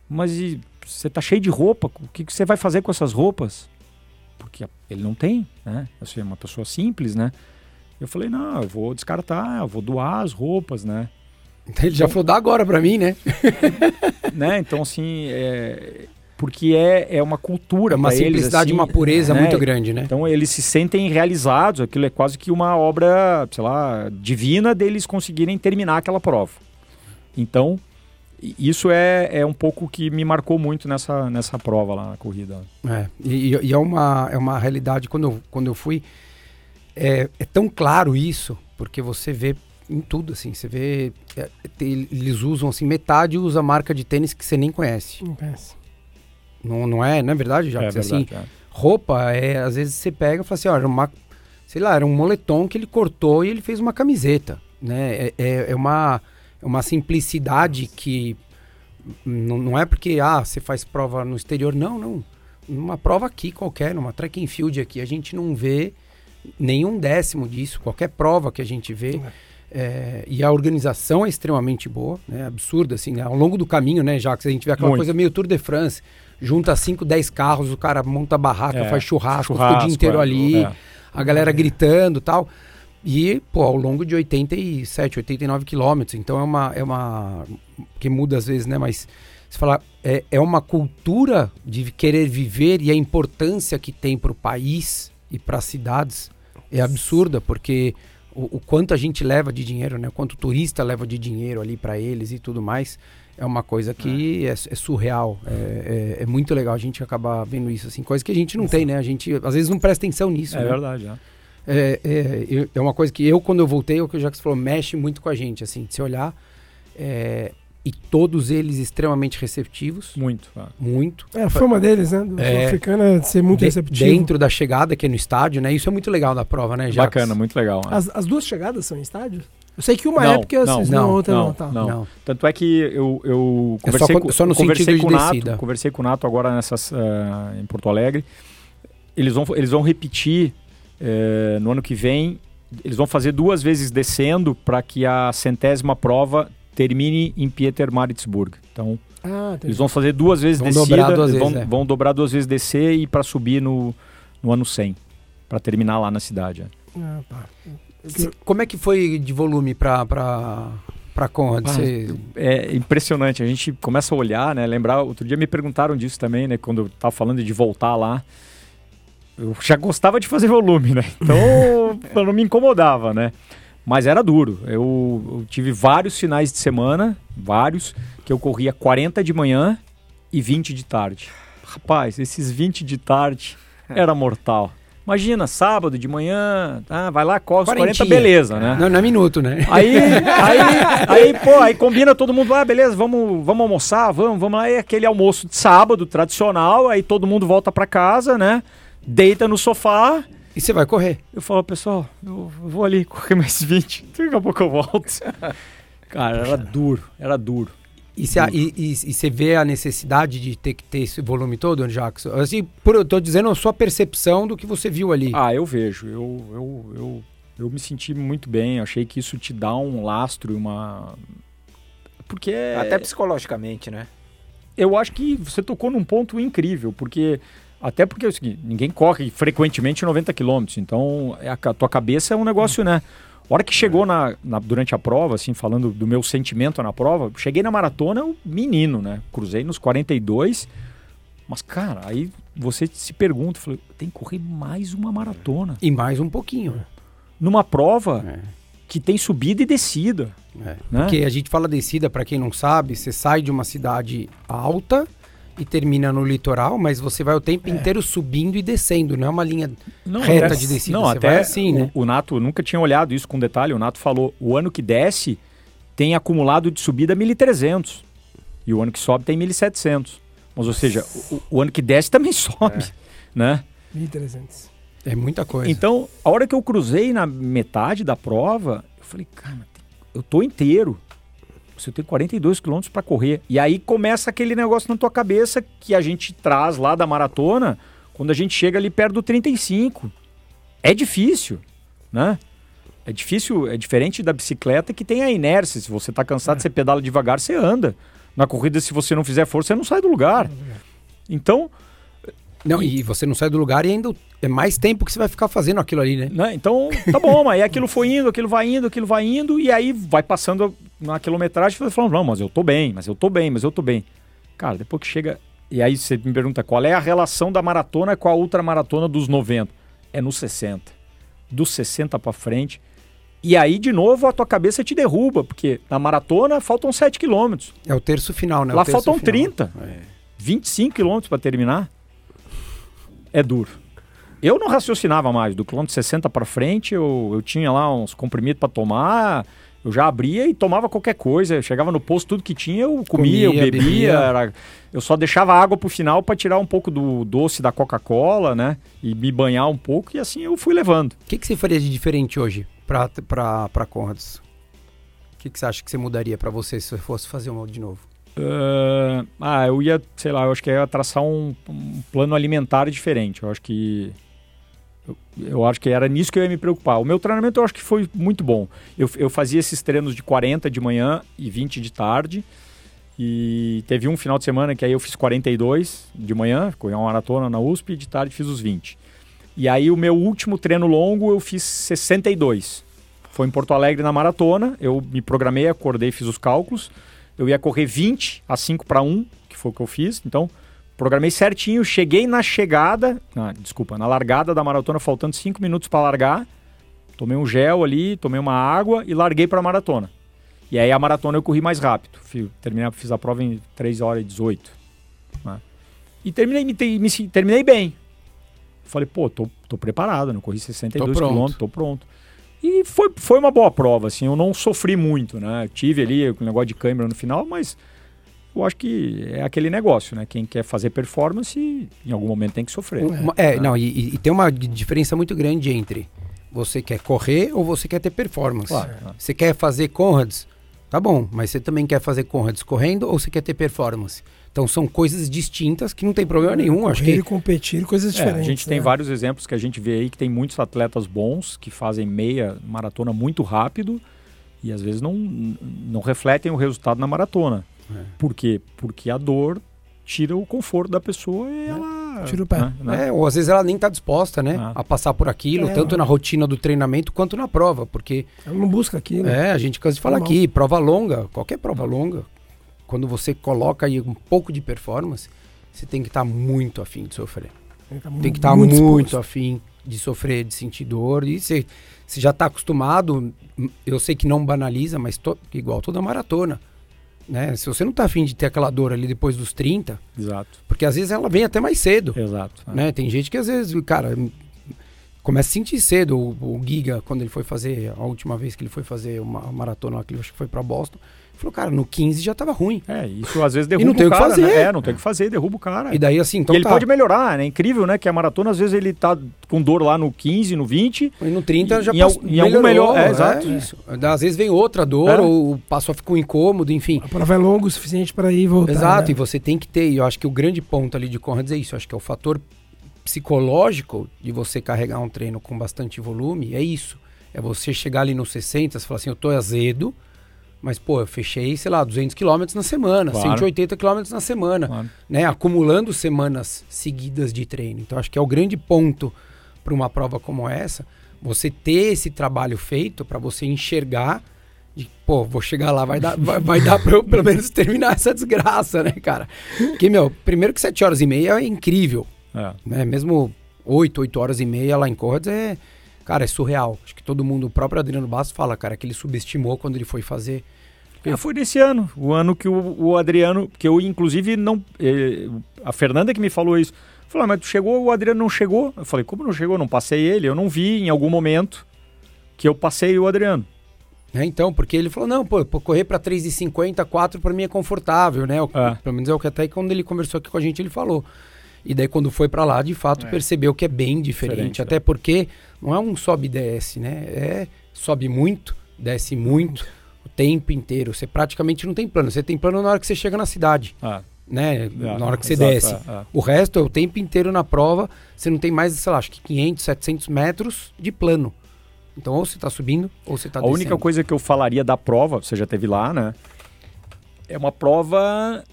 "Mas e você tá cheio de roupa, o que, que você vai fazer com essas roupas?" Porque ele não tem, né? Assim, é uma pessoa simples, né? Eu falei: "Não, eu vou descartar, eu vou doar as roupas, né?" Ele já falou, dá agora pra mim, né? né? Então, assim, é... porque é, é uma cultura É uma eles, simplicidade e assim, uma pureza né? muito grande, né? Então eles se sentem realizados, aquilo é quase que uma obra, sei lá, divina deles conseguirem terminar aquela prova. Então, isso é, é um pouco que me marcou muito nessa, nessa prova lá na corrida. É, e, e- é, uma, é uma realidade, quando eu, quando eu fui, é, é tão claro isso, porque você vê em tudo, assim, você vê, é, eles usam, assim, metade usa marca de tênis que você nem conhece. Não pensa. Não, não é, não é verdade, já? é assim, verdade. é. roupa, é, às vezes você pega e fala assim, ó, era uma, sei lá, era um moletom que ele cortou e ele fez uma camiseta, né? É, é, é uma, uma simplicidade que não, não é porque ah, você faz prova no exterior, não, não. Numa prova aqui qualquer, numa track and field aqui, a gente não vê nenhum décimo disso, qualquer prova que a gente vê. É, e a organização é extremamente boa, né? Absurda, assim, né? Ao longo do caminho, né, já que a gente vê aquela Muito. coisa meio Tour de France, junta 5, 10 carros, o cara monta barraca, É, faz churrasco, fica o churrasco, dia inteiro é, ali, é. a galera gritando tal. E, pô, ao longo de 87, 89 quilômetros. Então é uma, é uma. que muda às vezes, né? Mas você fala, é, é uma cultura de querer viver e a importância que tem para o país e para as cidades é absurda, porque o, o quanto a gente leva de dinheiro, né? O quanto o turista leva de dinheiro ali para eles e tudo mais. É uma coisa que é, é surreal. É, é- é muito legal a gente acabar vendo isso, assim. Coisa que a gente não tem, né? A gente às vezes não presta atenção nisso. É né? verdade, é. É, é, é uma coisa que eu, quando eu voltei, é o que o Jacques falou, mexe muito com a gente, assim, de se olhar. é, e todos eles extremamente receptivos, Muito. é. muito. É, a fama deles, né? Do É. sul-africano é de ser muito De- receptivo. dentro da chegada, que é no estádio, né? Isso é muito legal da prova, né, Jacques? Bacana, muito legal. é. As, as duas chegadas são em estádio? Eu sei que uma Não, é porque não, vocês não, não, outra não, não, tá. não. Não. Tanto é que eu, eu É só conversei, quando- com, só no conversei sentido com de o Nato, descida. conversei com o Nato agora nessas, eh, em Porto Alegre. Eles vão, eles vão repetir eh, no ano que vem. Eles vão fazer duas vezes descendo para que a centésima prova termine em Pietermaritzburg. Então, Ah, eles vão fazer duas vezes Vão descida, dobrar duas vão, vezes, é. vão dobrar duas vezes descer e para subir no, no ano 100, para terminar lá na cidade. é. Ah, tá. C- Como é que foi de volume pra, pra Conrad? Ah, Você- É impressionante, a gente começa a olhar, né? Lembrar, outro dia me perguntaram disso também, né? Quando eu tava falando de voltar lá. Eu já gostava de fazer volume, né? Então não me incomodava, né? Mas era duro. Eu, eu tive vários finais de semana, vários, que eu corria 40 de manhã e 20 de tarde. Rapaz, esses 20 de tarde era mortal. Imagina, sábado de manhã, ah, vai lá, corre os 40, Quarentinha. beleza, né? Não, não é minuto, né? Aí, aí, aí, pô, aí combina todo mundo, ah, beleza, vamos, vamos almoçar, vamos, vamos lá, é aquele almoço de sábado tradicional, aí todo mundo volta pra casa, né? Deita no sofá. E você vai correr. Eu falo, pessoal, eu vou ali correr mais 20, daqui a pouco eu volto. Cara, era duro, era duro. E você e, e- e você vê a necessidade de ter que ter esse volume todo, Jackson? Assim, por, eu tô dizendo a sua percepção do que você viu ali. Ah, eu vejo, eu, eu, eu, eu me senti muito bem, achei que isso te dá um lastro e uma. Porque Até psicologicamente, né? eu acho que você tocou num ponto incrível, porque até porque é o seguinte, ninguém corre frequentemente 90 km, então é a tua cabeça é um negócio, né? A hora que chegou na, na- durante a prova, assim, falando do meu sentimento na prova, cheguei na maratona, eu menino, né? Cruzei nos 42, mas cara, aí você se pergunta, falei, tem que correr mais uma maratona E mais um pouquinho. numa prova É. que tem subida e descida, É. né? Porque a gente fala descida, pra quem não sabe, você sai de uma cidade alta e termina no litoral, mas você vai o tempo inteiro subindo e descendo, não é uma linha Não, reta até- de descida. Não, você até vai assim, o, né? o Nato nunca tinha olhado isso com detalhe. O Nato falou: o ano que desce tem acumulado de subida 1.300 e o ano que sobe tem 1.700. Mas, ou seja, o, o ano que desce também sobe, né? 1.300. É muita coisa. Então, a hora que eu cruzei na metade da prova, eu falei, cara, eu tô inteiro. Você tem 42 quilômetros para correr. E aí começa aquele negócio na tua cabeça que a gente traz lá da maratona quando a gente chega ali perto do 35. É difícil, né? É difícil, é diferente da bicicleta que tem a inércia. Se você tá cansado, você pedala devagar, você anda. Na corrida, se você não fizer força, você não sai do lugar. Então, Não, e você não sai do lugar e ainda é mais tempo que você vai ficar fazendo aquilo ali, né? né? Então, tá bom, mas aquilo foi indo, aquilo vai indo, aquilo vai indo, e aí vai passando na quilometragem, você falando, não, mas eu tô bem, mas eu tô bem, mas eu tô bem. Cara, depois que chega. E aí você me pergunta qual é a relação da maratona com a ultramaratona dos 90? É no 60. Dos 60 pra frente. E aí, de novo, a tua cabeça te derruba, porque na maratona faltam 7 quilômetros. É o terço final, né? Lá faltam final. 30. 25 quilômetros para terminar. É duro. Eu não raciocinava mais. Do quilômetro 60 para frente, eu, eu tinha lá uns comprimidos para tomar. Eu já abria e tomava qualquer coisa. Eu chegava no posto, tudo que tinha, eu comia, eu Comia, bebia. bebia. era- eu só deixava água pro final para tirar um pouco do doce da Coca-Cola, né? E me banhar um pouco. E assim eu fui levando. O que, que você faria de diferente hoje pra, pra, pra Conrads? que, que você acha que você mudaria pra você se você fosse fazer uma de novo? Ah, ah, eu ia, sei lá, eu acho que ia traçar um, um plano alimentar diferente. Eu acho que. Eu, acho que era nisso que eu ia me preocupar. O meu treinamento eu acho que foi muito bom. Eu, eu fazia esses treinos de 40 de manhã e 20 de tarde. E teve um final de semana que aí eu fiz 42 de manhã, corri uma maratona na USP, e de tarde fiz os 20. E aí o meu último treino longo eu fiz 62. Foi em Porto Alegre na maratona, eu me programei, acordei, fiz os cálculos. Eu ia correr 20 a 5 para 1, que foi o que eu fiz. Então, programei certinho, cheguei na chegada, ah, desculpa, na largada da maratona, faltando 5 minutos para largar. Tomei um gel ali, tomei uma água e larguei para a maratona. E aí a maratona eu corri mais rápido. Fiz, terminei, fiz a prova em 3 horas e 18. Né? E terminei, me, me, terminei bem. Falei, pô, tô, tô preparado, né? corri 62 quilômetros, tô pronto. E foi, foi uma boa prova, assim, eu não sofri muito, né? Tive ali o negócio de câimbra no final, mas eu acho que é aquele negócio, né? Quem quer fazer performance, em algum momento tem que sofrer. É, é não, e, e, tem uma diferença muito grande entre você quer correr ou você quer ter performance. Claro. Você quer fazer Conrads, tá bom, mas você também quer fazer Conrads correndo ou você quer ter performance? Então são coisas distintas que não tem problema nenhum. Correr acho que competir coisas diferentes. É, a gente né? tem vários exemplos que a gente vê aí que tem muitos atletas bons que fazem meia maratona muito rápido e às vezes não, não refletem o resultado na maratona. É. Por quê? Porque a dor tira o conforto da pessoa e é. ela. Tira o pé. Né, né? É, ou às vezes ela nem está disposta, né? É. A passar por aquilo, é, tanto na rotina do treinamento quanto na prova. Porque. Ela não busca aquilo. É, a gente cansa de falar aqui, prova longa, qualquer prova longa, quando você coloca aí um pouco de performance, você tem que estar tá muito afim de sofrer. Tem que estar tá muito, muito afim de sofrer, de sentir dor. E você, você já está acostumado, eu sei que não banaliza, mas to, igual toda maratona. Né? Se você não está afim de ter aquela dor ali depois dos 30, Exato. porque às vezes ela vem até mais cedo. Exato. Né? É. Tem gente que às vezes, cara, começa a sentir cedo. O, o, Giga, quando ele foi fazer, a última vez que ele foi fazer uma maratona, que ele acho que foi para Boston, Falou, cara, no 15 já tava ruim. É, isso às vezes derruba e não tem o cara, fazer. Né? É, não tem o que fazer, derruba o cara. E daí assim, então e ele tá. pode melhorar, né? Incrível, né? Que a maratona às vezes ele tá com dor lá no 15, no 20. E no 30 já em, passou, em algum melhor. É, exato. É, isso. Às vezes vem outra dor, é. ou o passo ficou incômodo, enfim. A prova é longa o suficiente para ir e voltar. Exato, né? e você tem que ter, e eu acho que o grande ponto ali de Conrads é isso, eu acho que é o fator psicológico de você carregar um treino com bastante volume, é isso. É você chegar ali nos 60, você falar assim, eu tô azedo, mas, pô, eu fechei, sei lá, 200 quilômetros na semana, claro. 180 quilômetros na semana, claro. né? Acumulando semanas seguidas de treino. Então, acho que é o grande ponto para uma prova como essa, você ter esse trabalho feito para você enxergar de, pô, vou chegar lá, vai dar, vai, vai dar para eu pelo menos terminar essa desgraça, né, cara? Porque, meu, primeiro que 7 horas e meia é incrível, é. né? Mesmo 8, 8 horas e meia lá em Cordes é Cara, é surreal. Acho que todo mundo, o próprio Adriano Bastos fala, cara, que ele subestimou quando ele foi fazer. É, foi nesse ano, o ano que o, o Adriano, que eu inclusive não. Eh, a Fernanda que me falou isso. Falou, ah, mas tu chegou, o Adriano não chegou. Eu falei, como não chegou? Não passei ele. Eu não vi em algum momento que eu passei o Adriano. É, então, porque ele falou, não, pô, correr para 3,50, 4 para mim é confortável, né? O, é. Pelo menos é o que até quando ele conversou aqui com a gente, ele falou. E daí quando foi para lá, de fato, é. percebeu que é bem diferente. diferente até é. porque não é um sobe e desce, né? É sobe muito, desce muito, o tempo inteiro. Você praticamente não tem plano. Você tem plano na hora que você chega na cidade. Ah. Né? É, na hora que você exato, desce. É, é. O resto é o tempo inteiro na prova. Você não tem mais, sei lá, acho que 500, 700 metros de plano. Então, ou você está subindo, ou você está descendo. A única coisa que eu falaria da prova, você já teve lá, né? É uma prova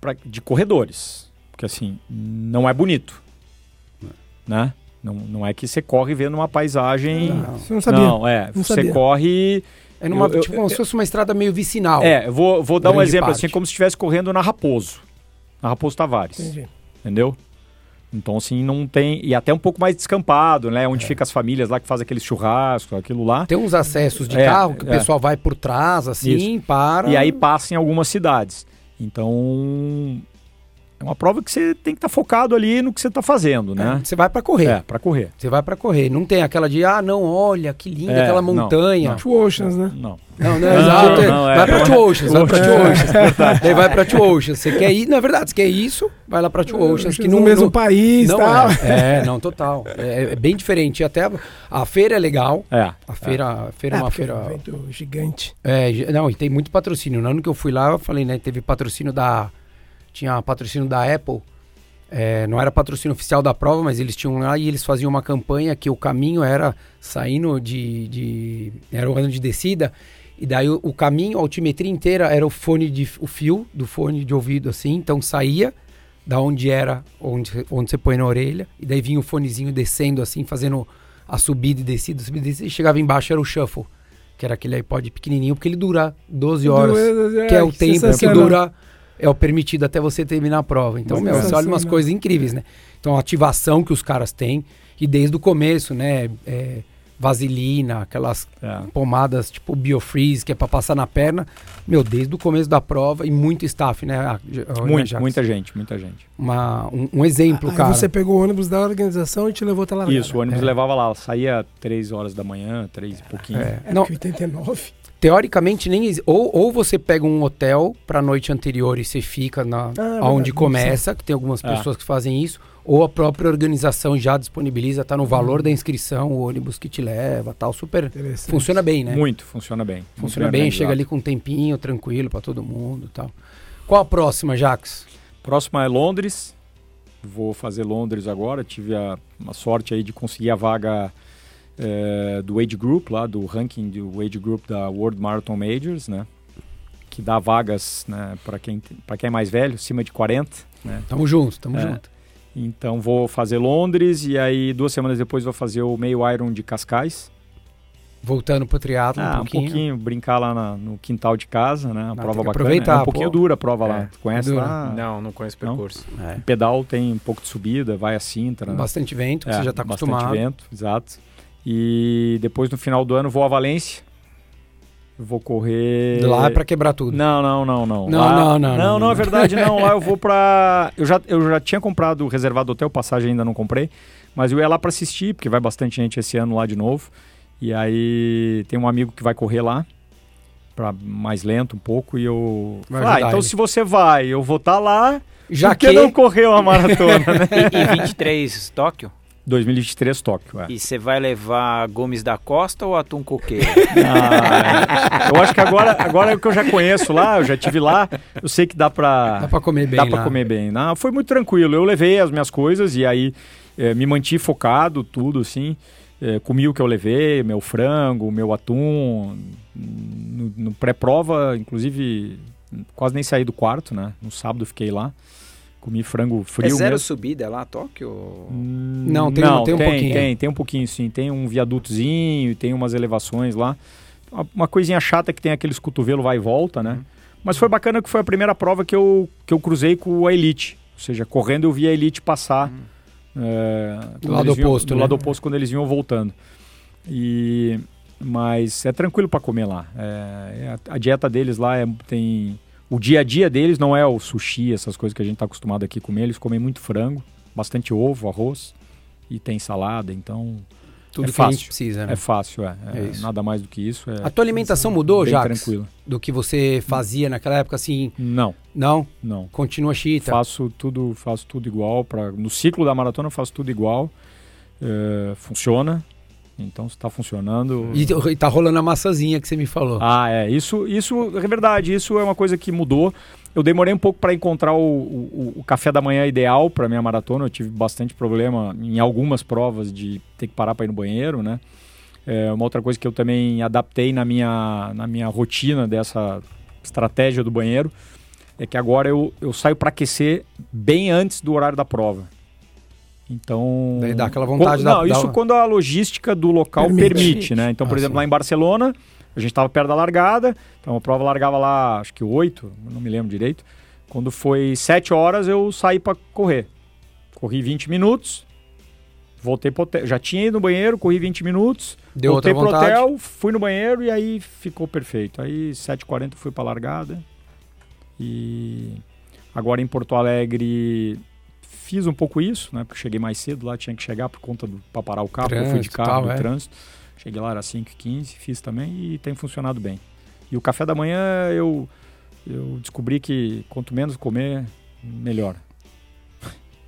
pra, de corredores porque assim, não é bonito. Né? Não, não é que você corre vendo uma paisagem. Não, você não sabia. Não, é. Não você sabia. corre. É numa, eu, tipo, como se fosse uma estrada meio vicinal. É, vou, vou dar um exemplo parte. assim, como se estivesse correndo na Raposo. Na Raposo Tavares. Entendi. Entendeu? Então, assim, não tem. E até um pouco mais descampado, né? Onde é. fica as famílias lá que fazem aquele churrasco, aquilo lá. Tem uns acessos de é, carro que o é. pessoal vai por trás, assim, Isso. para. E aí passa em algumas cidades. Então, é uma prova que você tem que estar tá focado ali no que você está fazendo, né? É, você vai para correr. É, para correr. Você vai para correr. Não tem aquela de, ah, não, olha, que linda é, aquela montanha. Two Oceans, né? Não. Não, não, é exato. Não, é. vai pra Two Oceans, vai pra Two Oceans. Daí vai pra Two Oceans. Você quer ir, na é verdade, você quer isso, vai lá pra Two Oceans. Que no, mesmo país não tal. É, é, não, total. É, é, bem diferente. Até a feira é legal. É. A feira, a feira é uma feira... É um evento gigante. É, não, e tem muito patrocínio. No ano que eu fui lá, eu falei, né, teve patrocínio da... Tinha patrocínio da Apple. É, não era patrocínio oficial da prova, mas eles tinham lá e eles faziam uma campanha que o caminho era saindo de. de era o ano de descida e daí o, o, caminho, a altimetria inteira era o fone de o fio do fone de ouvido assim, então saía da onde era, onde, onde você põe na orelha, e daí vinha o fonezinho descendo assim, fazendo a subida e descida, subida e descida, e chegava embaixo era o shuffle, que era aquele iPod pequenininho, porque ele dura 12 horas, é, que é o tempo que dura é o permitido até você terminar a prova. Então, meu, você olha umas coisas incríveis, né? Então, a ativação que os caras têm, e desde o começo, né? É, vaselina, aquelas é. pomadas tipo Biofreeze, que é para passar na perna. Meu, desde o começo da prova e muito staff, né? A, a, muito, muita gente, muita gente. Uma, um, um exemplo, Aí cara. você pegou o ônibus da organização e te levou até lá. Isso, o ônibus é. levava lá, saía três horas da manhã, três e pouquinho. É, é Não, 89. Teoricamente, nem ou, ou você pega um hotel para a noite anterior e você fica na, ah, onde começa, que tem algumas é. pessoas que fazem isso, ou a própria organização já disponibiliza, tá no valor hum. da inscrição, o ônibus que te leva, tal, super funciona bem, né? Muito, funciona bem. Funciona bem, chega ali com um tempinho, tranquilo para todo mundo, tal. Qual a próxima, Jax? Próxima é Londres. Vou fazer Londres agora. Tive a, a sorte aí de conseguir a vaga é, do Age Group, lá do ranking do Age Group da World Marathon Majors, né? Que dá vagas né, para quem, quem é mais velho, acima de 40. Né? Tamo junto, tamo é, junto. Então vou fazer Londres e aí duas semanas depois vou fazer o meio Iron de Cascais. Voltando pro triatlo ah, um pouquinho. um pouquinho, brincar lá na, no quintal de casa, né? A ah, prova bacana. Aproveitar, é um pouquinho pô. dura a prova é, lá. Conhece lá? Não, não conheço o percurso. É. pedal tem um pouco de subida, vai a Sintra. Né? Bastante vento, que é, você já está acostumado. Bastante vento, exato. E depois no final do ano vou a Valência Vou correr. Lá é pra quebrar tudo. Não, não, não, não. Não, lá... não, não, não. Não, não, é verdade, não. Lá eu vou pra. Eu já, eu já tinha comprado reservado hotel, passagem ainda não comprei. Mas eu ia lá pra assistir, porque vai bastante gente esse ano lá de novo. E aí tem um amigo que vai correr lá. Pra mais lento um pouco. E eu. ah, então ele. se você vai, eu vou estar tá lá. Já que não correu a maratona, né? e, e 23 Tóquio? 2023 Tóquio, é. E você vai levar Gomes da Costa ou Atum Coqueiro? Ah. Eu acho que agora, agora é o que eu já conheço lá, eu já tive lá, eu sei que dá pra... Dá pra comer bem Dá pra comer bem. Não, foi muito tranquilo, eu levei as minhas coisas e aí é, me mantive focado, tudo assim. É, comi o que eu levei, meu frango, meu atum. No, no pré-prova, inclusive, quase nem saí do quarto, né? No sábado fiquei lá. Comi frango frio. É zero mesmo. subida lá, Tóquio? Hum, não, tem, não, tem, tem um pouquinho. Tem, tem um pouquinho sim. Tem um viadutozinho, tem umas elevações lá. Uma, uma coisinha chata que tem aqueles cotovelo vai e volta, né? Uhum. Mas foi bacana que foi a primeira prova que eu, que eu cruzei com a Elite. Ou seja, correndo eu vi a Elite passar. Uhum. É, do lado vinham, oposto, Do né? lado oposto quando eles vinham voltando. E... Mas é tranquilo para comer lá. É, a, a, dieta deles lá é, tem o dia a dia deles não é o sushi, essas coisas que a gente está acostumado aqui a comer. Eles comem muito frango, bastante ovo, arroz e tem salada, então tudo é que fácil. a gente precisa, né? É fácil, é. é, é nada mais do que isso. É, a tua alimentação mudou, já? tranquilo. Do que você fazia naquela época, assim? Não. Não? Não. Continua chita? Faço tudo, faço tudo igual. Pra, no ciclo da maratona eu faço tudo igual. É, funciona. Então está funcionando. E, e tá rolando a massazinha que você me falou. Ah, é. Isso, isso é verdade. Isso é uma coisa que mudou. Eu demorei um pouco para encontrar o, o, o, café da manhã ideal para minha maratona. Eu tive bastante problema em algumas provas de ter que parar para ir no banheiro, né? É uma outra coisa que eu também adaptei na minha, na minha rotina dessa estratégia do banheiro é que agora eu, eu saio para aquecer bem antes do horário da prova. Então. Daí dá aquela vontade quando, da, Não, isso quando a logística do local permite, permite né? Então, por ah, exemplo, sim. lá em Barcelona, a gente estava perto da largada, então a prova largava lá, acho que 8, não me lembro direito. Quando foi 7 horas, eu saí para correr. Corri 20 minutos, voltei pro hotel. Já tinha ido no banheiro, corri 20 minutos, Deu voltei outra pro hotel, fui no banheiro e aí ficou perfeito. Aí 7h40 fui pra largada. E Agora em Porto Alegre fiz um pouco isso, né? Porque cheguei mais cedo lá, tinha que chegar por conta do para parar o carro, eu fui de Trânsito, carro tal, no é. trânsito. Cheguei lá era 5h15, fiz também e tem funcionado bem. E o café da manhã eu eu descobri que quanto menos comer, melhor.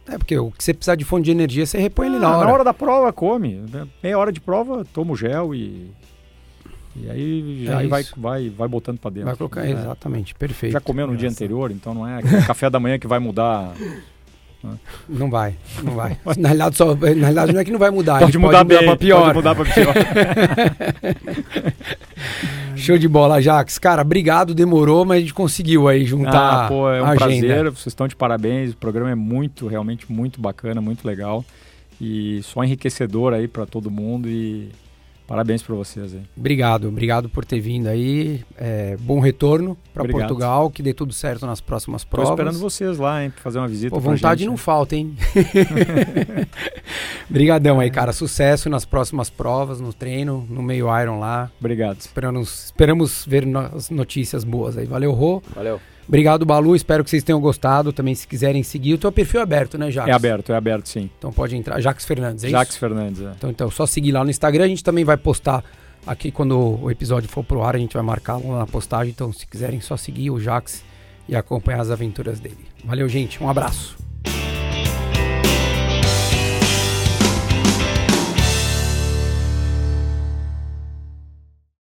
É, porque o que você precisar de fonte de energia, você repõe ele Ah, na hora. da prova come. Meia hora de prova, toma o gel e e aí já É vai, vai vai botando para dentro. Vai colocar, É. exatamente, perfeito. Já comeu no dia Engraçado. anterior, então não é café da manhã que vai mudar. Não vai, não vai. Na realidade, só, na realidade não é que não vai mudar. Pode mudar, bem, pra pior. Pode mudar para pior. Show de bola, Jax. Cara, obrigado, demorou, mas a gente conseguiu aí juntar Ah, pô, é um a agenda. prazer. Vocês estão de parabéns. O programa é muito, realmente muito bacana, muito legal. E só enriquecedor aí para todo mundo. E parabéns para vocês aí. Obrigado, obrigado por ter vindo aí. É, bom retorno para. Portugal, que dê tudo certo nas próximas Tô provas. esperando vocês lá, hein, pra fazer uma visita. Pô, vontade gente, não né? falta, hein? Obrigadão aí, cara. Sucesso nas próximas provas, no treino, no meio Iron lá. Obrigado. Esperamos, esperamos ver no- as notícias boas aí. Valeu, Rô. Valeu. Obrigado, Balu. Espero que vocês tenham gostado. Também, se quiserem seguir, o teu perfil é aberto, né, Jax? É aberto, é aberto sim. Então pode entrar. Jax Fernandes, é Jax isso? Fernandes, é. Então, então, só seguir lá no Instagram. A gente também vai postar aqui quando o episódio for pro ar. A gente vai marcar lá na postagem. Então, se quiserem, só seguir o Jax e acompanhar as aventuras dele. Valeu, gente. Um abraço.